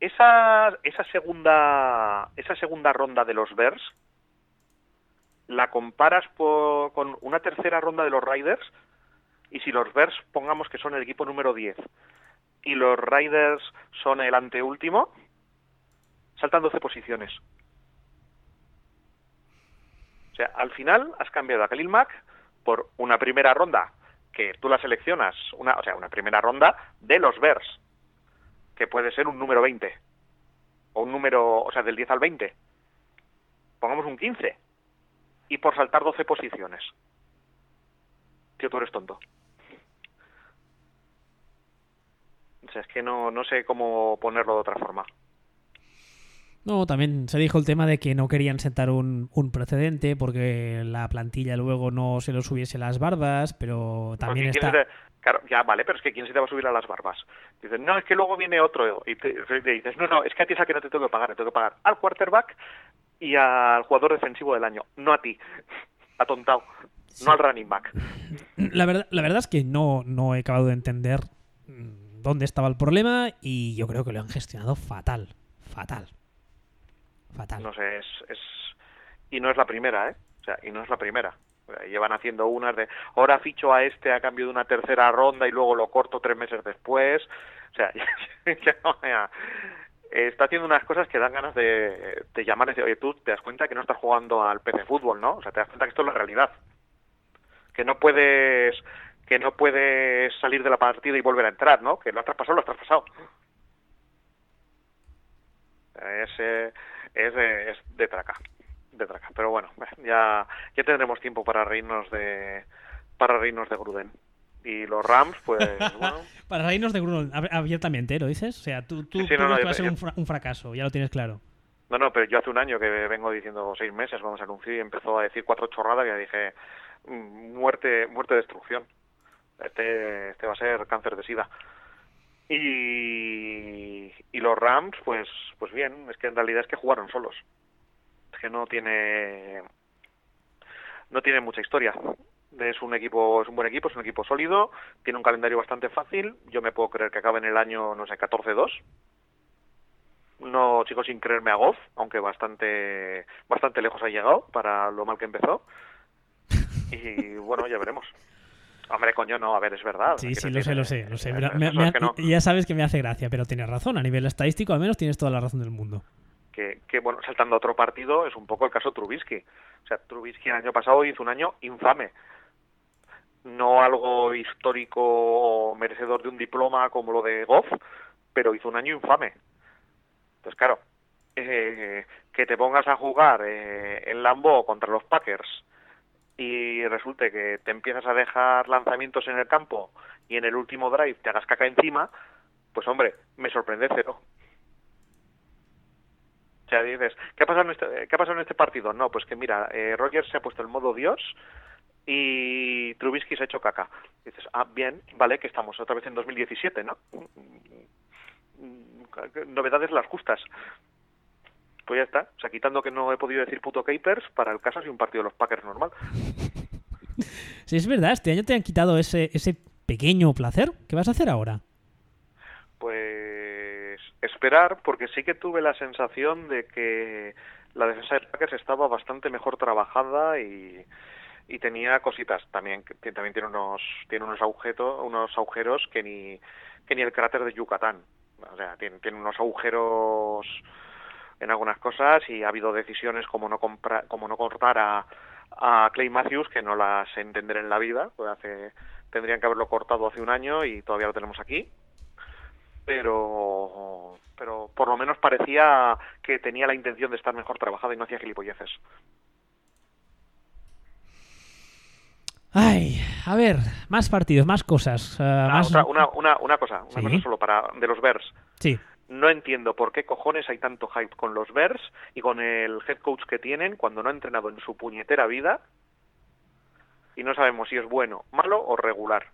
esa, esa, segunda, esa segunda ronda de los Bears la comparas con una tercera ronda de los Riders y si los Bears pongamos que son el equipo número 10 y los Riders son el anteúltimo, saltan 12 posiciones. O sea, al final has cambiado a Khalil Mack por una primera ronda que tú la seleccionas, una, o sea, una primera ronda de los Bears, que puede ser un número 20, o un número, o sea, del 10 al 20. Pongamos un 15, y por saltar 12 posiciones. Tío, tú eres tonto. O sea, es que no, no sé cómo ponerlo de otra forma. No, también se dijo el tema de que no querían sentar un, precedente porque la plantilla luego no se lo subiese las barbas, pero también está... Claro, ya vale, pero es que ¿quién se te va a subir a las barbas? Dicen, no, es que luego viene otro. Y te, dices, no, no, es que a ti es a que no te tengo que pagar, te tengo que pagar al quarterback y al jugador defensivo del año, no a ti, atontado, no al running back. La verdad, la verdad es que no, no he acabado de entender mm, dónde estaba el problema y yo creo que lo han gestionado fatal, fatal. No sé, es, es... Y no es la primera, ¿eh? O sea, y no es la primera. llevan haciendo unas de, ahora ficho a este a cambio de una tercera ronda y luego lo corto tres meses después. O sea, está haciendo unas cosas que dan ganas de, de llamar y decir, oye, tú te das cuenta que no estás jugando al PC fútbol, ¿no? O sea, te das cuenta que esto es la realidad. Que no puedes que no puedes salir de la partida y volver a entrar, ¿no? Que lo has traspasado, lo has traspasado. Es de, es de traca, de traca. Pero bueno, ya, ya tendremos tiempo para reírnos de para reírnos de Gruden. Y los Rams, pues bueno. para reírnos de Gruden abiertamente, ¿lo dices? O sea, tú, tú, que va a ser un, fracaso, ya lo tienes claro. No, no, pero yo hace un año que vengo diciendo seis meses, vamos a anunciar, y empezó a decir cuatro chorradas y ya dije, mm, muerte, muerte, destrucción. Este, este va a ser cáncer de sida. Y, los Rams, pues, pues bien, es que en realidad es que jugaron solos. Es que no tiene, no tiene mucha historia. Es un equipo, es un buen equipo, es un equipo sólido, tiene un calendario bastante fácil. Yo me puedo creer que acabe en el año, no sé, 14-2. No chicos, sin creerme a Goff, aunque bastante, bastante lejos ha llegado para lo mal que empezó. Y bueno, ya veremos. Hombre, coño, no, a ver, es verdad. Sí, sí, lo sé, lo sé, lo sé. Ya sabes que me hace gracia, pero tienes razón. A nivel estadístico, al menos tienes toda la razón del mundo. Que, que, bueno, saltando a otro partido, es un poco el caso Trubisky. O sea, Trubisky el año pasado hizo un año infame. No algo histórico o merecedor de un diploma como lo de Goff, pero hizo un año infame. Entonces, claro, eh, que te pongas a jugar eh, en Lambo contra los Packers y resulte que te empiezas a dejar lanzamientos en el campo y en el último drive te hagas caca encima, pues hombre, me sorprende cero. O sea, dices, ¿qué ha pasado en este, ¿qué ha pasado en este partido? No, pues que mira, eh, Rogers se ha puesto el modo Dios y Trubisky se ha hecho caca. dices, ah, bien, vale, que estamos otra vez en 2017, ¿no? Novedades las justas pues ya está. O sea, quitando que no he podido decir puto Capers, para el caso ha un partido de los Packers normal. Sí, es verdad, este año te han quitado ese, ese pequeño placer. ¿Qué vas a hacer ahora? Pues esperar, porque sí que tuve la sensación de que la defensa de Packers estaba bastante mejor trabajada y, y tenía cositas también que también tiene unos tiene unos agujeros unos agujeros que ni que ni el cráter de Yucatán o sea tiene, tiene unos agujeros en algunas cosas y ha habido decisiones como no comprar como no cortar a, a Clay Matthews que no las entenderé en la vida pues hace tendrían que haberlo cortado hace un año y todavía lo tenemos aquí pero pero por lo menos parecía que tenía la intención de estar mejor trabajado y no hacía gilipolleces Ay, a ver, más partidos, más cosas. Uh, más... Otra, una, una, una cosa, una cosa solo para de los Bears. Sí no entiendo por qué cojones hay tanto hype con los Bears y con el head coach que tienen cuando no ha entrenado en su puñetera vida y no sabemos si es bueno, malo o regular.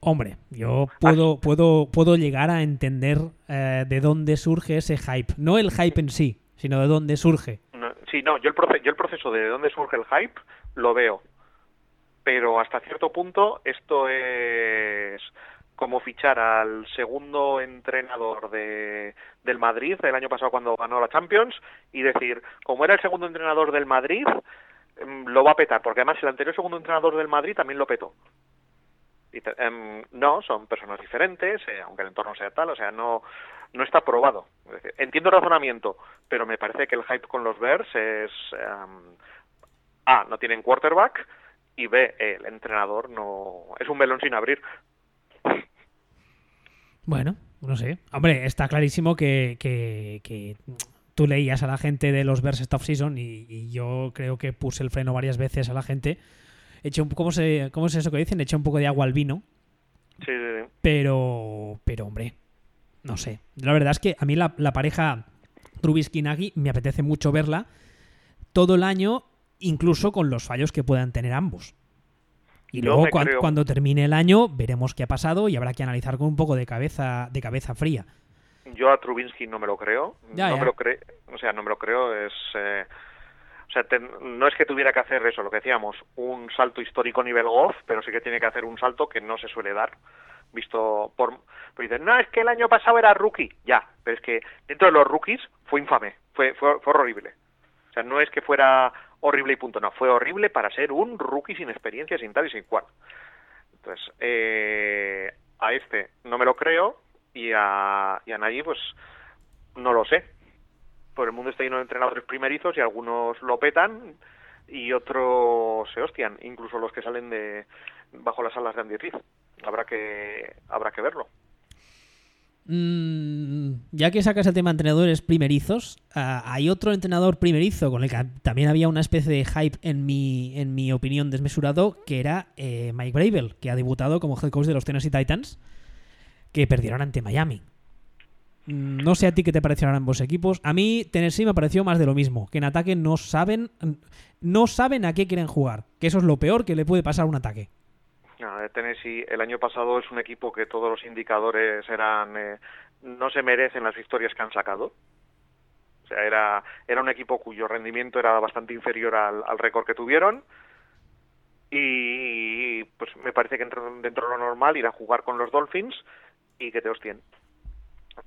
Hombre, yo puedo, puedo, puedo llegar a entender eh, de dónde surge ese hype. No el hype en sí, sino de dónde surge. sí, no, yo el, proceso, yo el proceso de dónde surge el hype lo veo. Pero hasta cierto punto esto es como fichar al segundo entrenador de, del Madrid el año pasado cuando ganó la Champions y decir, como era el segundo entrenador del Madrid, em, lo va a petar, porque además el anterior segundo entrenador del Madrid también lo petó. Y em, no, son personas diferentes, eh, aunque el entorno sea tal, o sea, no, no está probado. entiendo el razonamiento, pero me parece que el hype con los Bears es... Em, A, no tienen quarterback, y B, el entrenador no es un melón sin abrir. Bueno, no sé. Hombre, está clarísimo que, que, tú leías a la gente de los Bears esta off-season y, yo creo que puse el freno varias veces a la gente. Eché un, ¿cómo, se, ¿Cómo es eso que dicen? Eché un poco de agua al vino. Sí, sí, Pero, pero hombre, no sé. La verdad es que a mí la, la pareja Trubisky-Nagy me apetece mucho verla todo el año, incluso con los fallos que puedan tener ambos. Y luego cuando, termine el año veremos qué ha pasado y habrá que analizar con un poco de cabeza de cabeza fría. Yo a Trubinsky no me lo creo, no me lo creo, o sea, no me lo creo, es eh, o sea, no es que tuviera que hacer eso, lo que decíamos, un salto histórico nivel Goff, pero sí que tiene que hacer un salto que no se suele dar, visto por... Pero dicen, no, es que el año pasado era rookie, ya, pero es que dentro de los rookies fue infame, fue, fue, fue horrible. O sea, no es que fuera horrible y punto. No, fue horrible para ser un rookie sin experiencia, sin tal y sin cual. Entonces, eh, a este no me lo creo y a, y a Nagy, pues no lo sé. Por el mundo está lleno de entrenadores primerizos y algunos lo petan y otros se hostian, incluso los que salen de bajo las alas de Andy Reid. Habrá que, habrá que verlo. Mm, ya que sacas el tema de entrenadores primerizos, ah, hay otro entrenador primerizo con el que también había una especie de hype en mi, en mi opinión desmesurado, que era eh, Mike Bravel, que ha debutado como head coach de los Tennessee Titans, que perdieron ante Miami. Mm, no sé a ti qué te parecieron ambos equipos. A mí Tennessee me pareció más de lo mismo, que en ataque no saben, no saben a qué quieren jugar, que eso es lo peor que le puede pasar a un ataque. Tennessee el año pasado es un equipo que todos los indicadores eran eh, no se merecen las victorias que han sacado. O sea, era, era un equipo cuyo rendimiento era bastante inferior al, récord que tuvieron. Y pues me parece que dentro, dentro de lo normal ir a jugar con los Dolphins y que te hostien.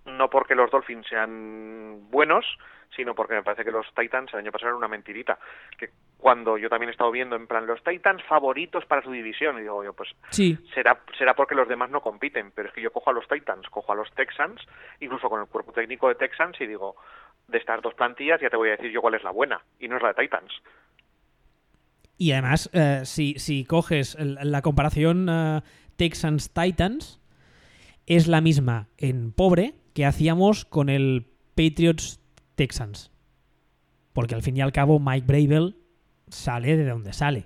No porque los Dolphins sean buenos, sino porque me parece que los Titans el año pasado eran una mentirita. Que cuando yo también he estado viendo en plan los Titans favoritos para su división, y digo yo, pues Sí, será, será porque los demás no compiten, pero es que yo cojo a los Titans, cojo a los Texans, incluso con el cuerpo técnico de Texans y digo, de estas dos plantillas ya te voy a decir yo cuál es la buena, y no es la de Titans. y además, eh, si, si coges la comparación eh, Texans-Titans, es la misma en pobre que hacíamos con el Patriots-Texans. Porque al fin y al cabo Mike Bravel sale de donde sale.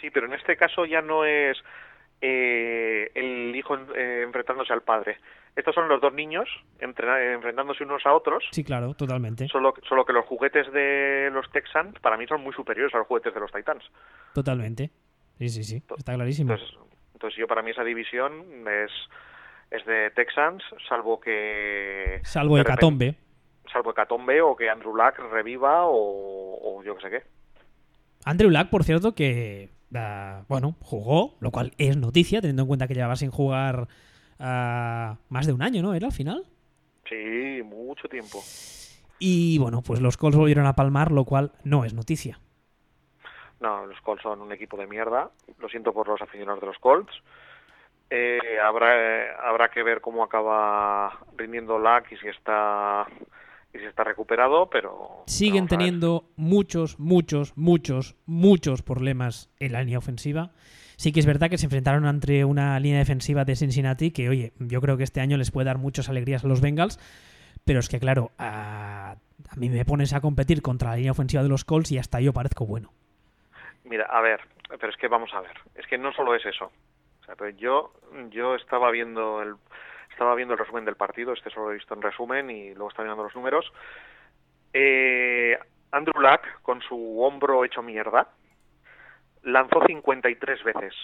Sí, pero en este caso ya no es eh, el hijo eh, enfrentándose al padre. Estos son los dos niños enfrentándose unos a otros, Sí, claro, totalmente. solo, solo que los juguetes de los Texans para mí son muy superiores a los juguetes de los Titans. Totalmente. Sí, sí, sí. Está clarísimo. Entonces, entonces yo para mí esa división es, es de Texans, salvo que... Salvo Hecatombe. repente- Salvo Hecatombe o que Andrew Luck reviva o, o yo que sé qué. Andrew Luck, por cierto, que ah, bueno, jugó, lo cual es noticia, teniendo en cuenta que llevaba sin jugar ah, más de un año, ¿no? ¿Era al final? Sí, mucho tiempo. Y bueno, pues los Colts volvieron a palmar, lo cual no es noticia. No, los Colts son un equipo de mierda. Lo siento por los aficionados de los Colts. Eh, habrá, habrá que ver cómo acaba rindiendo Luck y si está y si está recuperado, pero Siguen teniendo muchos, muchos, muchos, muchos problemas en la línea ofensiva. Sí que es verdad que se enfrentaron ante una línea defensiva de Cincinnati que, oye, yo creo que este año les puede dar muchas alegrías a los Bengals, pero es que, claro, a, a mí me pones a competir contra la línea ofensiva de los Colts y hasta yo parezco bueno. Mira, a ver, pero es que vamos a ver, es que no solo es eso. Yo yo estaba viendo el estaba viendo el resumen del partido, este solo lo he visto en resumen y luego estaba mirando los números. Eh, Andrew Luck con su hombro hecho mierda lanzó 53 veces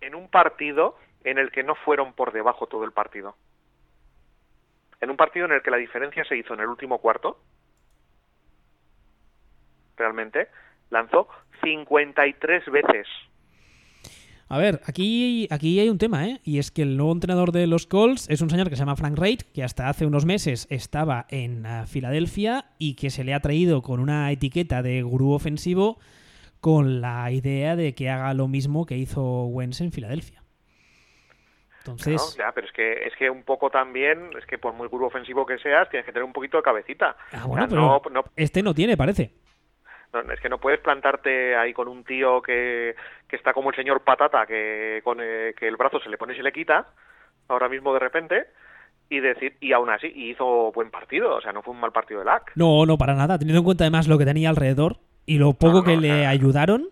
en un partido en el que no fueron por debajo todo el partido. En un partido en el que la diferencia se hizo en el último cuarto realmente, lanzó 53 veces. A ver, aquí, aquí hay un tema, ¿eh? Y es que el nuevo entrenador de los Colts es un señor que se llama Frank Reich, que hasta hace unos meses estaba en ah, Filadelfia y que se le ha traído con una etiqueta de gurú ofensivo con la idea de que haga lo mismo que hizo Wentz en Filadelfia. Entonces, ¿no? Ya, pero es que es que un poco también, es que por muy gurú ofensivo que seas, tienes que tener un poquito de cabecita. ah, O bueno, sea, pero no, no, este no tiene, parece. Es que no puedes plantarte ahí con un tío que, que está como el señor Patata, que con eh, que el brazo se le pone y se le quita, ahora mismo de repente, y decir, y aún así, hizo buen partido, o sea, no fue un mal partido de LAC. No, no, para nada. Teniendo en cuenta además lo que tenía alrededor y lo poco No, no, que le ayudaron,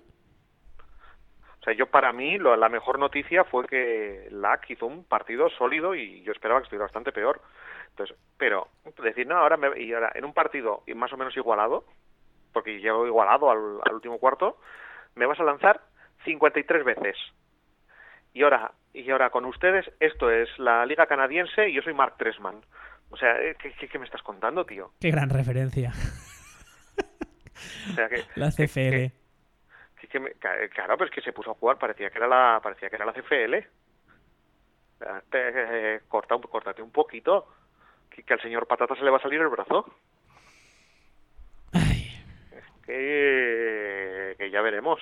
O sea, yo para mí lo- la mejor noticia fue que LAC hizo un partido sólido y yo esperaba que estuviera bastante peor. Entonces, pero decir, no, ahora, me- y ahora en un partido más o menos igualado, porque llegó igualado al, al último cuarto, me vas a lanzar 53 veces. Y ahora, y ahora con ustedes, esto es la Liga Canadiense y yo soy Mark Tresman. O sea, eh, ¿qué, qué, qué me estás contando, tío? qué gran referencia. O sea, que, La CFL. que- que me- ca- claro, pero es que se puso a jugar, parecía que era la, parecía que era la CFL. Eh, corta, córtate un poquito, que al señor Patata se le va a salir el brazo. Que, que ya veremos.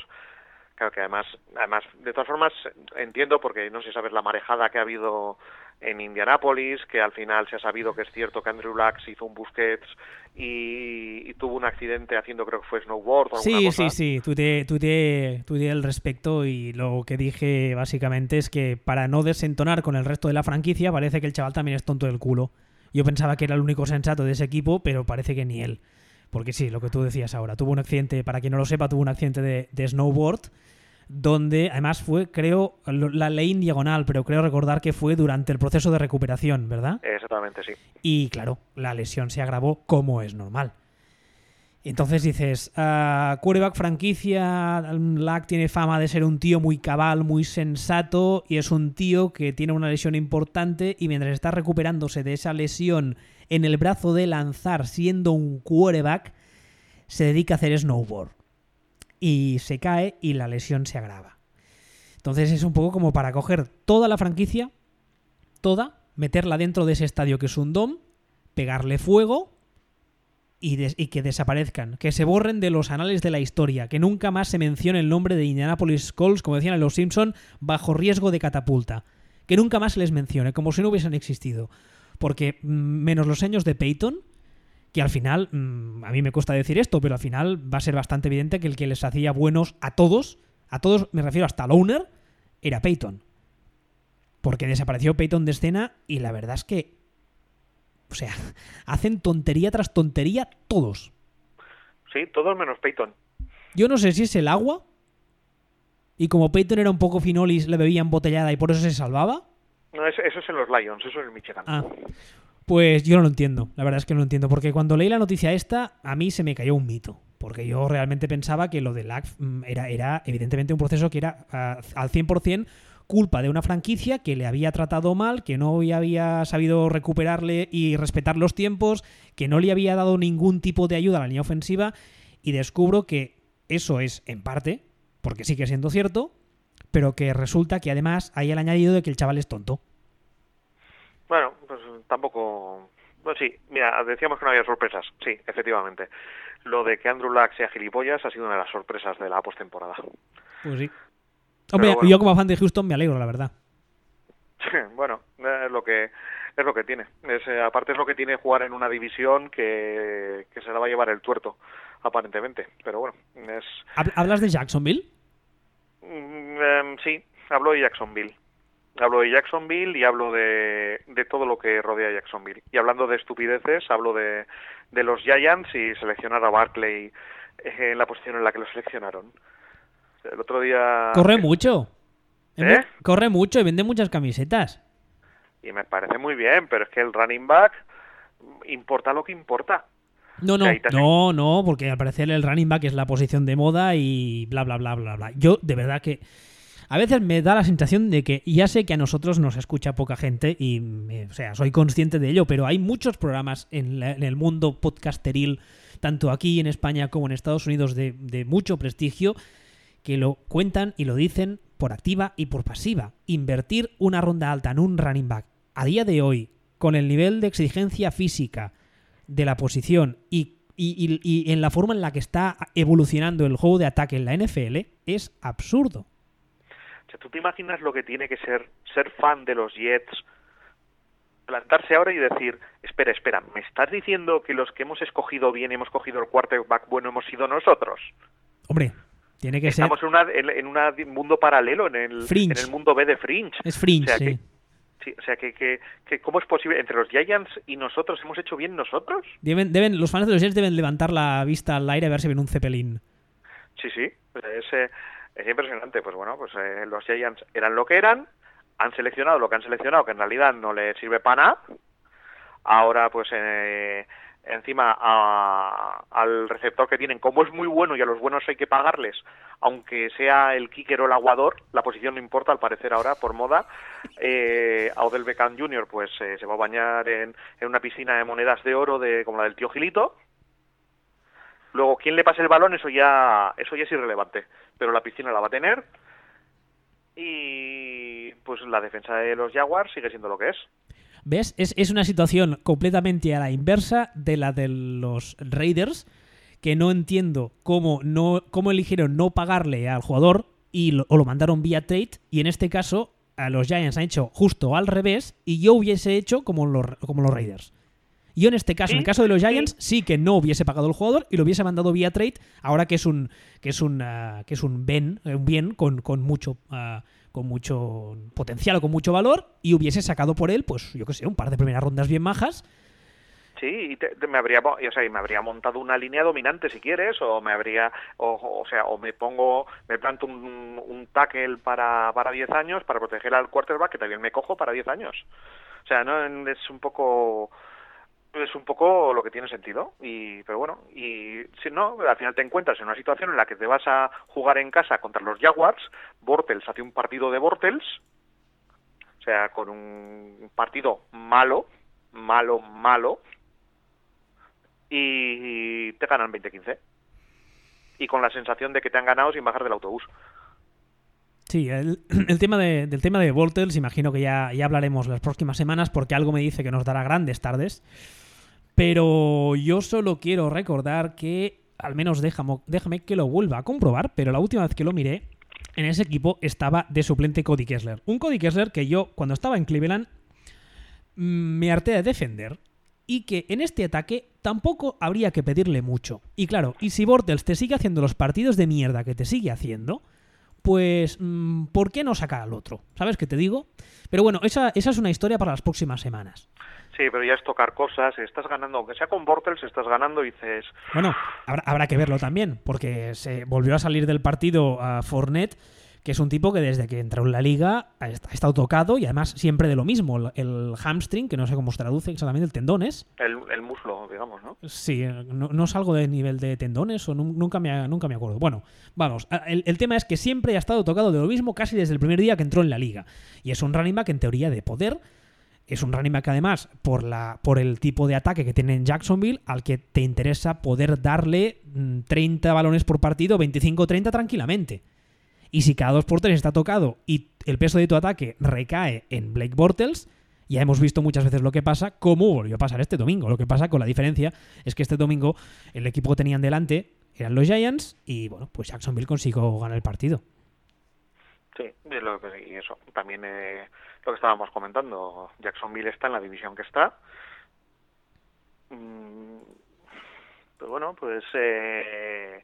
Claro que además, además, de todas formas, entiendo porque no sé si sabes la marejada que ha habido en Indianápolis, que al final se ha sabido que es cierto que Andrew Luck se hizo un Busquets y, y tuvo un accidente haciendo creo que fue snowboard o Sí, cosa. sí, sí, tuiteé, tuiteé, tuiteé al respecto y lo que dije básicamente es que para no desentonar con el resto de la franquicia parece que el chaval también es tonto del culo. Yo pensaba que era el único sensato de ese equipo, pero parece que ni él. Porque sí, lo que tú decías ahora, tuvo un accidente, para quien no lo sepa, tuvo un accidente de, de snowboard, donde además fue, creo, la ley en diagonal, pero creo recordar que fue durante el proceso de recuperación, ¿verdad? Exactamente, sí. Y claro, la lesión se agravó como es normal. Entonces dices, quarterback franquicia, Lack tiene fama de ser un tío muy cabal, muy sensato, y es un tío que tiene una lesión importante y mientras está recuperándose de esa lesión en el brazo de lanzar siendo un quarterback, se dedica a hacer snowboard. Y se cae y la lesión se agrava. Entonces es un poco como para coger toda la franquicia toda, meterla dentro de ese estadio que es un dom, pegarle fuego y, que desaparezcan, que se borren de los anales de la historia, que nunca más se mencione el nombre de Indianapolis Colts, como decían en los Simpson, bajo riesgo de catapulta. Que nunca más se les mencione, como si no hubiesen existido. Porque mm, menos los años de Peyton, que al final, mm, a mí me cuesta decir esto, pero al final va a ser bastante evidente que el que les hacía buenos a todos, a todos me refiero hasta al owner, era Peyton. Porque desapareció Peyton de escena y la verdad es que, o sea, hacen tontería tras tontería todos. Sí, todos menos Peyton. Yo no sé si es el agua y como Peyton era un poco finolis, le bebía embotellada y por eso se salvaba. No, eso, eso es en los Lions, eso es en Michigan. Ah, pues yo no lo entiendo, la verdad es que no lo entiendo, porque cuando leí la noticia esta, a mí se me cayó un mito, porque yo realmente pensaba que lo del LAC era, era evidentemente un proceso que era ah, al 100% culpa de una franquicia que le había tratado mal, que no había sabido recuperarle y respetar los tiempos, que no le había dado ningún tipo de ayuda a la línea ofensiva, y descubro que eso es en parte, porque sigue siendo cierto, pero que resulta que además hay el añadido de que el chaval es tonto. Bueno, pues tampoco... Bueno, sí, mira, decíamos que no había sorpresas. Sí, efectivamente. Lo de que Andrew Luck sea gilipollas ha sido una de las sorpresas de la postemporada. Pues sí. Hombre, bueno. yo como fan de Houston me alegro, la verdad. bueno, es lo que es lo que tiene. Es, eh, aparte es lo que tiene jugar en una división que, que se la va a llevar el tuerto, aparentemente. Pero bueno, es... ¿Hab- ¿Hablas de Jacksonville? Mm, em, sí, hablo de Jacksonville. Hablo de Jacksonville y hablo de, de todo lo que rodea a Jacksonville. Y hablando de estupideces, hablo de, de los Giants y seleccionar a Barkley eh, en la posición en la que lo seleccionaron. El otro día... Corre mucho. ¿Eh? Corre mucho y vende muchas camisetas. Y me parece muy bien, pero es que el running back importa lo que importa. No, no, no, no, porque al parecer el running back es la posición de moda y bla, bla, bla, bla, bla. Yo, de verdad que a veces me da la sensación de que ya sé que a nosotros nos escucha poca gente y, eh, o sea, soy consciente de ello, pero hay muchos programas en, la- en el mundo podcasteril, tanto aquí en España como en Estados Unidos, de, de mucho prestigio, que lo cuentan y lo dicen por activa y por pasiva. Invertir una ronda alta en un running back a día de hoy, con el nivel de exigencia física de la posición y, y- y- y en la forma en la que está evolucionando el juego de ataque en la NFL, es absurdo. O sea, ¿tú te imaginas lo que tiene que ser ser fan de los Jets? Plantarse ahora y decir, espera, espera, ¿me estás diciendo que los que hemos escogido bien, hemos cogido el quarterback bueno, hemos sido nosotros? Hombre, tiene que ser... Estamos en, en, un mundo paralelo, en el, en el mundo B de Fringe. Es fringe, O sea, sí. Sí, o sea, que, que, que ¿cómo es posible? ¿Entre los Giants y nosotros hemos hecho bien nosotros? Deben, deben, los fans de los Jets deben levantar la vista al aire a ver si ven un Zeppelin. Sí, sí, es, eh, es impresionante. Pues bueno, pues eh, los Giants eran lo que eran, han seleccionado lo que han seleccionado, que en realidad no les sirve para nada. Ahora, pues eh, encima a- al receptor que tienen, como es muy bueno y a los buenos hay que pagarles, aunque sea el kicker o el aguador, la posición no importa, al parecer ahora, por moda. Eh, a Odell Beckham Jr. pues eh, se va a bañar en, en una piscina de monedas de oro de como la del tío Gilito. Luego, quién le pase el balón, eso ya, eso ya es irrelevante. Pero la piscina la va a tener. Y pues la defensa de los Jaguars sigue siendo lo que es. ¿Ves? Es, es una situación completamente a la inversa de la de los Raiders, que no entiendo cómo, no, cómo eligieron no pagarle al jugador y lo, o lo mandaron vía trade, y en este caso a los Giants han hecho justo al revés, y yo hubiese hecho como los, como los Raiders. Yo en este caso, en el caso de los. Giants, sí que no hubiese pagado el jugador y lo hubiese mandado vía trade, ahora que es un que es un ah, que es un bien, un bien con, con mucho ah, con mucho potencial o con mucho valor y hubiese sacado por él, pues yo qué sé, un par de primeras rondas bien majas. Sí, y te- me habría, o sea, y me habría montado una línea dominante si quieres, o me habría, o, o sea, o me pongo, me planto un, un tackle para para 10 años para proteger al quarterback que también me cojo para 10 años. O sea, no es un poco es un poco lo que tiene sentido. Y pero bueno y si no al final te encuentras en una situación en la que te vas a jugar en casa contra los Jaguars Bortels hace un partido de Bortels o sea con un partido malo malo malo y te ganan 20-15 y con la sensación de que te han ganado sin bajar del autobús Sí, el, tema de, del tema de Voltels, imagino que ya, ya hablaremos las próximas semanas porque algo me dice que nos dará grandes tardes. Pero yo solo quiero recordar que, al menos déjame, déjame que lo vuelva a comprobar, pero la última vez que lo miré, en ese equipo estaba de suplente Cody Kessler. Un Cody Kessler que yo, cuando estaba en Cleveland, mm, me harté de defender y que en este ataque tampoco habría que pedirle mucho. Y claro, y si Bortles te sigue haciendo los partidos de mierda que te sigue haciendo, pues mm, ¿por qué no sacar al otro? ¿Sabes qué te digo? Pero bueno, esa, esa es una historia para las próximas semanas. Sí, pero ya es tocar cosas, estás ganando, aunque sea con Bortles, estás ganando y dices... Bueno, habrá, habrá que verlo también, porque se volvió a salir del partido a Fornet que es un tipo que desde que entró en la liga ha estado tocado y además siempre de lo mismo. El hamstring, que no sé cómo se traduce exactamente, el tendones. El, el muslo, digamos, ¿no? Sí, no, no, salgo de nivel de tendones o nunca me, nunca me acuerdo. Bueno, vamos, el, el, tema es que siempre ha estado tocado de lo mismo casi desde el primer día que entró en la liga. Y es un running back en teoría de poder. Es un running back además por, la, por el tipo de ataque que tiene en Jacksonville al que te interesa poder darle 30 mm, balones por partido, 25-30 tranquilamente. Y si cada dos por tres está tocado y el peso de tu ataque recae en Blake Bortles, ya hemos visto muchas veces lo que pasa, como volvió a pasar este domingo. Lo que pasa con la diferencia es que este domingo el equipo que tenían delante eran los Giants y bueno, pues Jacksonville consiguió ganar el partido. Sí, y eso también eh, lo que estábamos comentando. Jacksonville está en la división que está. Mm, pero bueno, pues eh,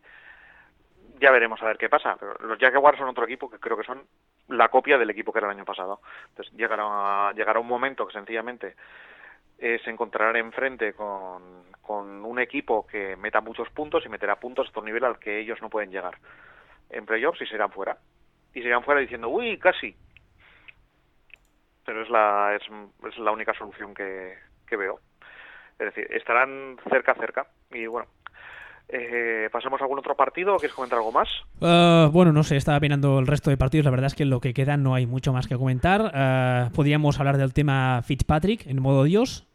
ya veremos a ver qué pasa. Pero los Jaguars son otro equipo que creo que son la copia del equipo que era el año pasado. Entonces llegará, llegará un momento que sencillamente se encontrarán enfrente con, con un equipo que meta muchos puntos y meterá puntos hasta un nivel al que ellos no pueden llegar en playoffs y se irán fuera. Y se irán fuera diciendo, uy, casi. Pero es la, es, es la única solución que, que veo. Es decir, estarán cerca, cerca. Y bueno, eh, ¿Pasamos a algún otro partido o quieres comentar algo más? Uh, bueno, no sé, estaba opinando el resto de partidos. La verdad es que en lo que queda no hay mucho más que comentar. Uh, podríamos hablar del tema Fitzpatrick en modo Dios.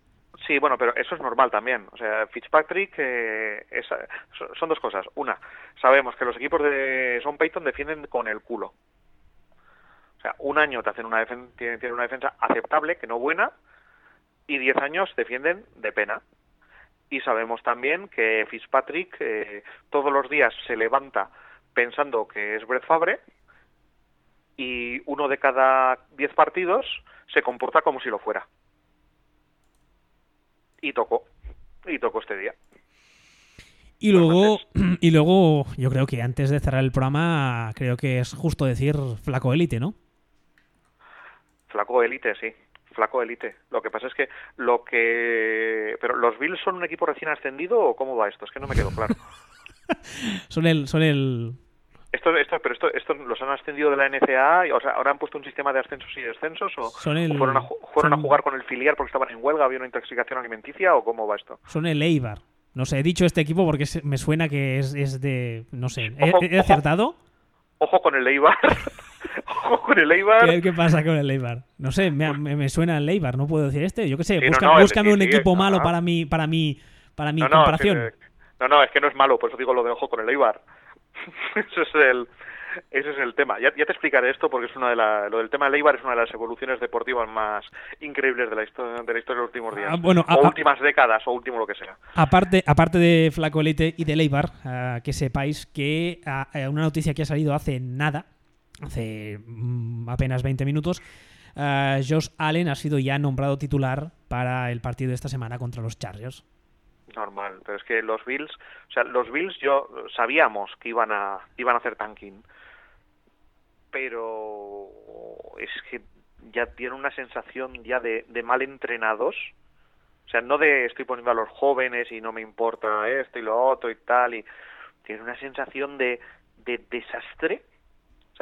Sí, bueno, pero eso es normal también. O sea, Fitzpatrick eh, es, son dos cosas. Una, sabemos que los equipos de Son Payton defienden con el culo. O sea, un año te hacen una tienen, tienen una defensa aceptable, que no buena, y diez años defienden de pena y sabemos también que Fitzpatrick eh, todos los días se levanta pensando que es Brett Fabre y uno de cada diez partidos se comporta como si lo fuera. Y tocó, y tocó este día. Y luego, y luego, yo creo que antes de cerrar el programa, creo que es justo decir flaco élite, ¿no? Flaco élite, sí flaco élite. Lo que pasa es que lo que... Pero ¿los Bills son un equipo recién ascendido o cómo va esto? Es que no me quedó claro. son el... Son el... Esto, esto, pero esto, esto los han ascendido de la NCAA, o sea, ahora han puesto un sistema de ascensos y descensos, o, fueron, a, fueron a, jugar con el filial porque estaban en huelga, había una intoxicación alimenticia, o cómo va esto. Son el Eibar. No sé, he dicho este equipo porque me suena que es, es de, no sé, ¿he, acertado? Ojo, ojo con el Eibar. con el Eibar. ¿Qué, pasa con el Eibar? No sé, me, me, suena el Eibar, no puedo decir este. Yo qué sé, búscame un equipo malo para mi, para mi, para mi comparación. no, no, es que no es malo, por eso digo lo de ojo con el Eibar. Eso es el, ese es el tema. Ya, ya, te explicaré esto porque es una de la, lo del tema del Eibar es una de las evoluciones deportivas más increíbles de la historia de, la historia de los últimos días. Ah, o últimas décadas o último lo que sea. Aparte, aparte de Flaco Elite y de Eibar, uh, que sepáis que uh, una noticia que ha salido hace nada, hace mm, apenas 20 minutos, uh, Josh Allen ha sido ya nombrado titular para el partido de esta semana contra los Chargers. Normal, pero es que los Bills, o sea, los Bills yo sabíamos que iban a iban a hacer tanking, pero es que ya tienen una sensación ya de, de mal entrenados, o sea, no de estoy poniendo a los jóvenes y no me importa esto y lo otro y tal, y tiene una sensación de, de desastre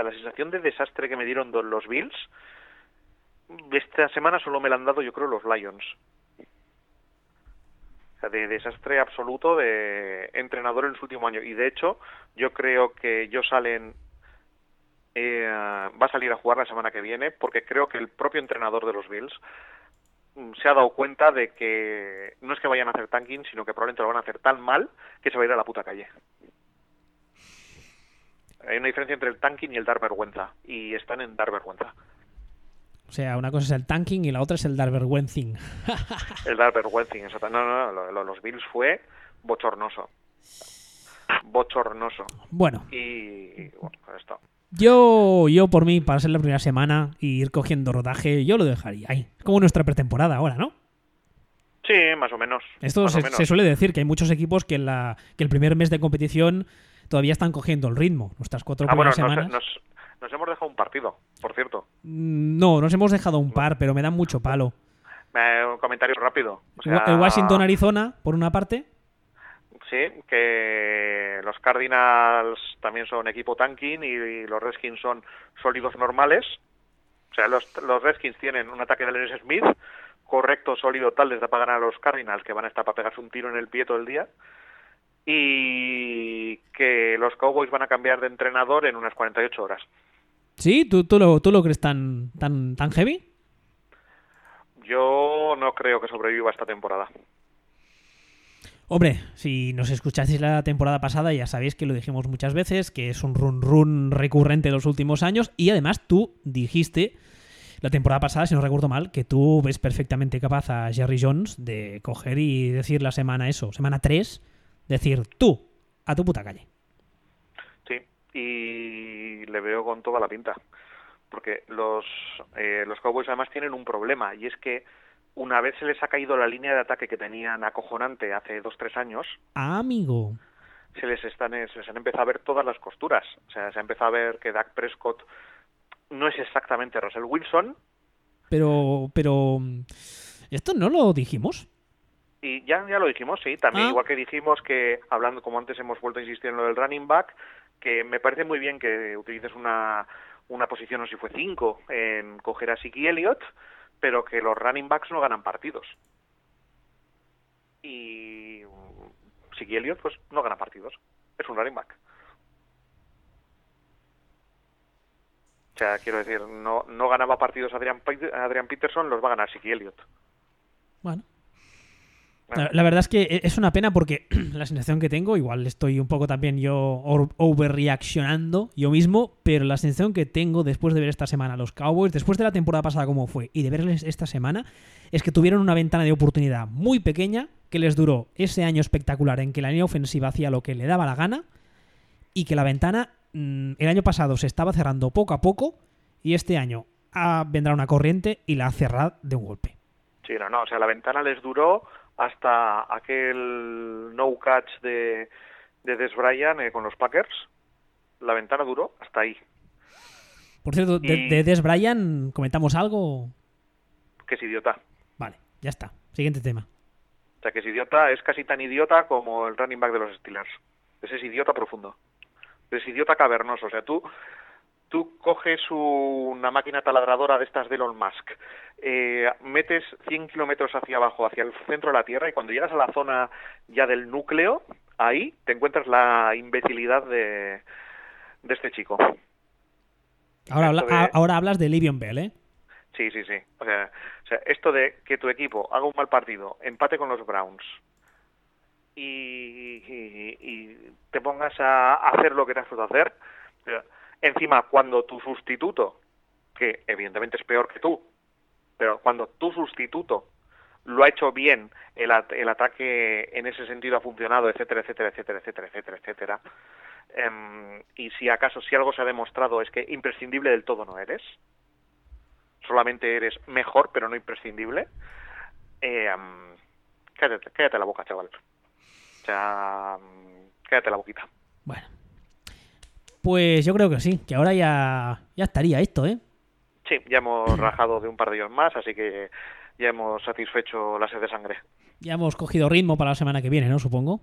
sea, la sensación de desastre que me dieron los Bills, esta semana solo me la han dado yo creo los Lions. O sea, de desastre absoluto de entrenador en su último año. Y de hecho, yo creo que ellos salen eh, va a salir a jugar la semana que viene porque creo que el propio entrenador de los Bills mm, se ha dado cuenta de que no es que vayan a hacer tanking, sino que probablemente lo van a hacer tan mal que se va a ir a la puta calle. Hay una diferencia entre el tanking y el dar vergüenza. Y están en dar vergüenza. O sea, una cosa es el tanking y la otra es el dar vergüencing. el dar vergüencing, exacto. No, no, no, lo, los Bills fue bochornoso. Bochornoso. Bueno. Y bueno, con esto. Yo, yo por mí, para ser la primera semana y ir cogiendo rodaje, yo lo dejaría ahí. Es como nuestra pretemporada ahora, ¿no? Sí, más o menos. Esto se, suele decir que hay muchos equipos que, la, que el primer mes de competición todavía están cogiendo el ritmo. Nuestras cuatro ah, primeras bueno, semanas. Nos, hemos dejado un partido, por cierto. Mm, no, nos hemos dejado un par, pero me dan mucho palo. un comentario rápido. El Washington-Arizona, por una parte. Sí, que los Cardinals también son equipo tanking y los Redskins son sólidos normales. O sea, los, los Redskins tienen un ataque de Lennis Smith, correcto, sólido, tal, les da para ganar a los Cardinals, que van a estar para pegarse un tiro en el pie todo el día. Y que los Cowboys van a cambiar de entrenador en unas 48 horas. ¿Sí? ¿Tú, tú, lo, tú lo crees tan, tan, tan heavy? Yo no creo que sobreviva esta temporada. Hombre, si nos escuchasteis la temporada pasada ya sabéis que lo dijimos muchas veces, que es un run run recurrente en los últimos años y además tú dijiste la temporada pasada, si no recuerdo mal, que tú ves perfectamente capaz a Jerry Jones de coger y decir la semana eso, semana 3, decir tú, a tu puta calle. Sí, y le veo con toda la pinta. Porque los, eh, los Cowboys además tienen un problema y es que una vez se les ha caído la línea de ataque que tenían acojonante hace dos tres años. Ah, amigo. Se les están se les han empezado a ver todas las costuras. O sea, se ha empezado a ver que Dak Prescott no es exactamente Russell Wilson. Pero, pero esto no lo dijimos. Y ya, ya lo dijimos, sí. También ah. igual que dijimos que hablando como antes hemos vuelto a insistir en lo del running back, que me parece muy bien que utilices una una posición o si fue cinco en coger a Siki Elliott pero que los running backs no ganan partidos. Y Siki Elliott pues no gana partidos, es un running back. O sea, quiero decir, no, no ganaba partidos Adrian, Adrian Peterson, los va a ganar Siki Elliott. Bueno, la, verdad es que e, es una pena porque la sensación que tengo, igual estoy un poco también yo overreaccionando yo mismo, pero la sensación que tengo después de ver esta semana a los Cowboys, después de la temporada pasada como fue, y de verles esta semana, es que tuvieron una ventana de oportunidad muy pequeña que les duró ese año espectacular en que la línea ofensiva hacía lo que le daba la gana y que la ventana mm, el año pasado se estaba cerrando poco a poco y este año ah, vendrá una corriente y la cerrará de un golpe. Sí, no, no, o sea, la ventana les duró hasta aquel no catch de, de Des Bryant eh, con los Packers. La ventana duró hasta ahí. Por cierto, de, Des Bryant, ¿comentamos algo? Que es idiota. Vale, ya está. Siguiente tema. O sea, que es idiota, es casi tan idiota como el running back de los Steelers. Ese es idiota profundo. Es idiota cavernoso. O sea, tú tú coges una máquina taladradora de estas de Elon Musk, eh, metes 100 kilómetros hacia abajo, hacia el centro de la Tierra, y cuando llegas a la zona ya del núcleo, ahí te encuentras la imbecilidad de, de este chico. Ahora, ahora hablas de Livion Bell, ¿eh? Sí, sí, sí. O sea, o sea, esto de que tu equipo haga un mal partido, empate con los Browns y, y, te pongas a hacer lo que te has podido hacer, Encima, cuando tu sustituto, que evidentemente es peor que tú, pero cuando tu sustituto lo ha hecho bien, el, el ataque en ese sentido ha funcionado, etcétera, etcétera, etcétera, etcétera, etcétera, etcétera. Em, y si acaso, si algo se ha demostrado es que imprescindible del todo no eres, solamente eres mejor, pero no imprescindible, eh, cállate, cállate la boca, chaval. O sea, cállate la boquita. Bueno, pues yo creo que sí, que ahora ya, ya estaría esto, ¿eh? Sí, ya hemos rajado de un par de ellos más, así que ya hemos satisfecho la sed de sangre. Ya hemos cogido ritmo para la semana que viene, ¿no? Supongo.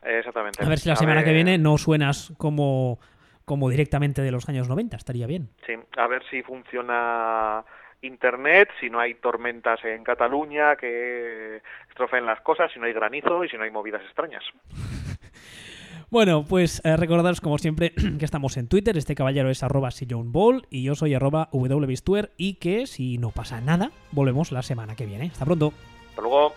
Exactamente. A ver si la semana que viene no suenas como, como directamente de los años 90, estaría bien. Sí, a ver si funciona Internet, si no hay tormentas en Cataluña que estrofeen las cosas, si no hay granizo y si no hay movidas extrañas. Bueno, pues eh, recordaros como siempre que estamos en Twitter, este caballero es arroba Ball y yo soy arroba y que si no pasa nada, volvemos la semana que viene. Hasta pronto. Hasta luego.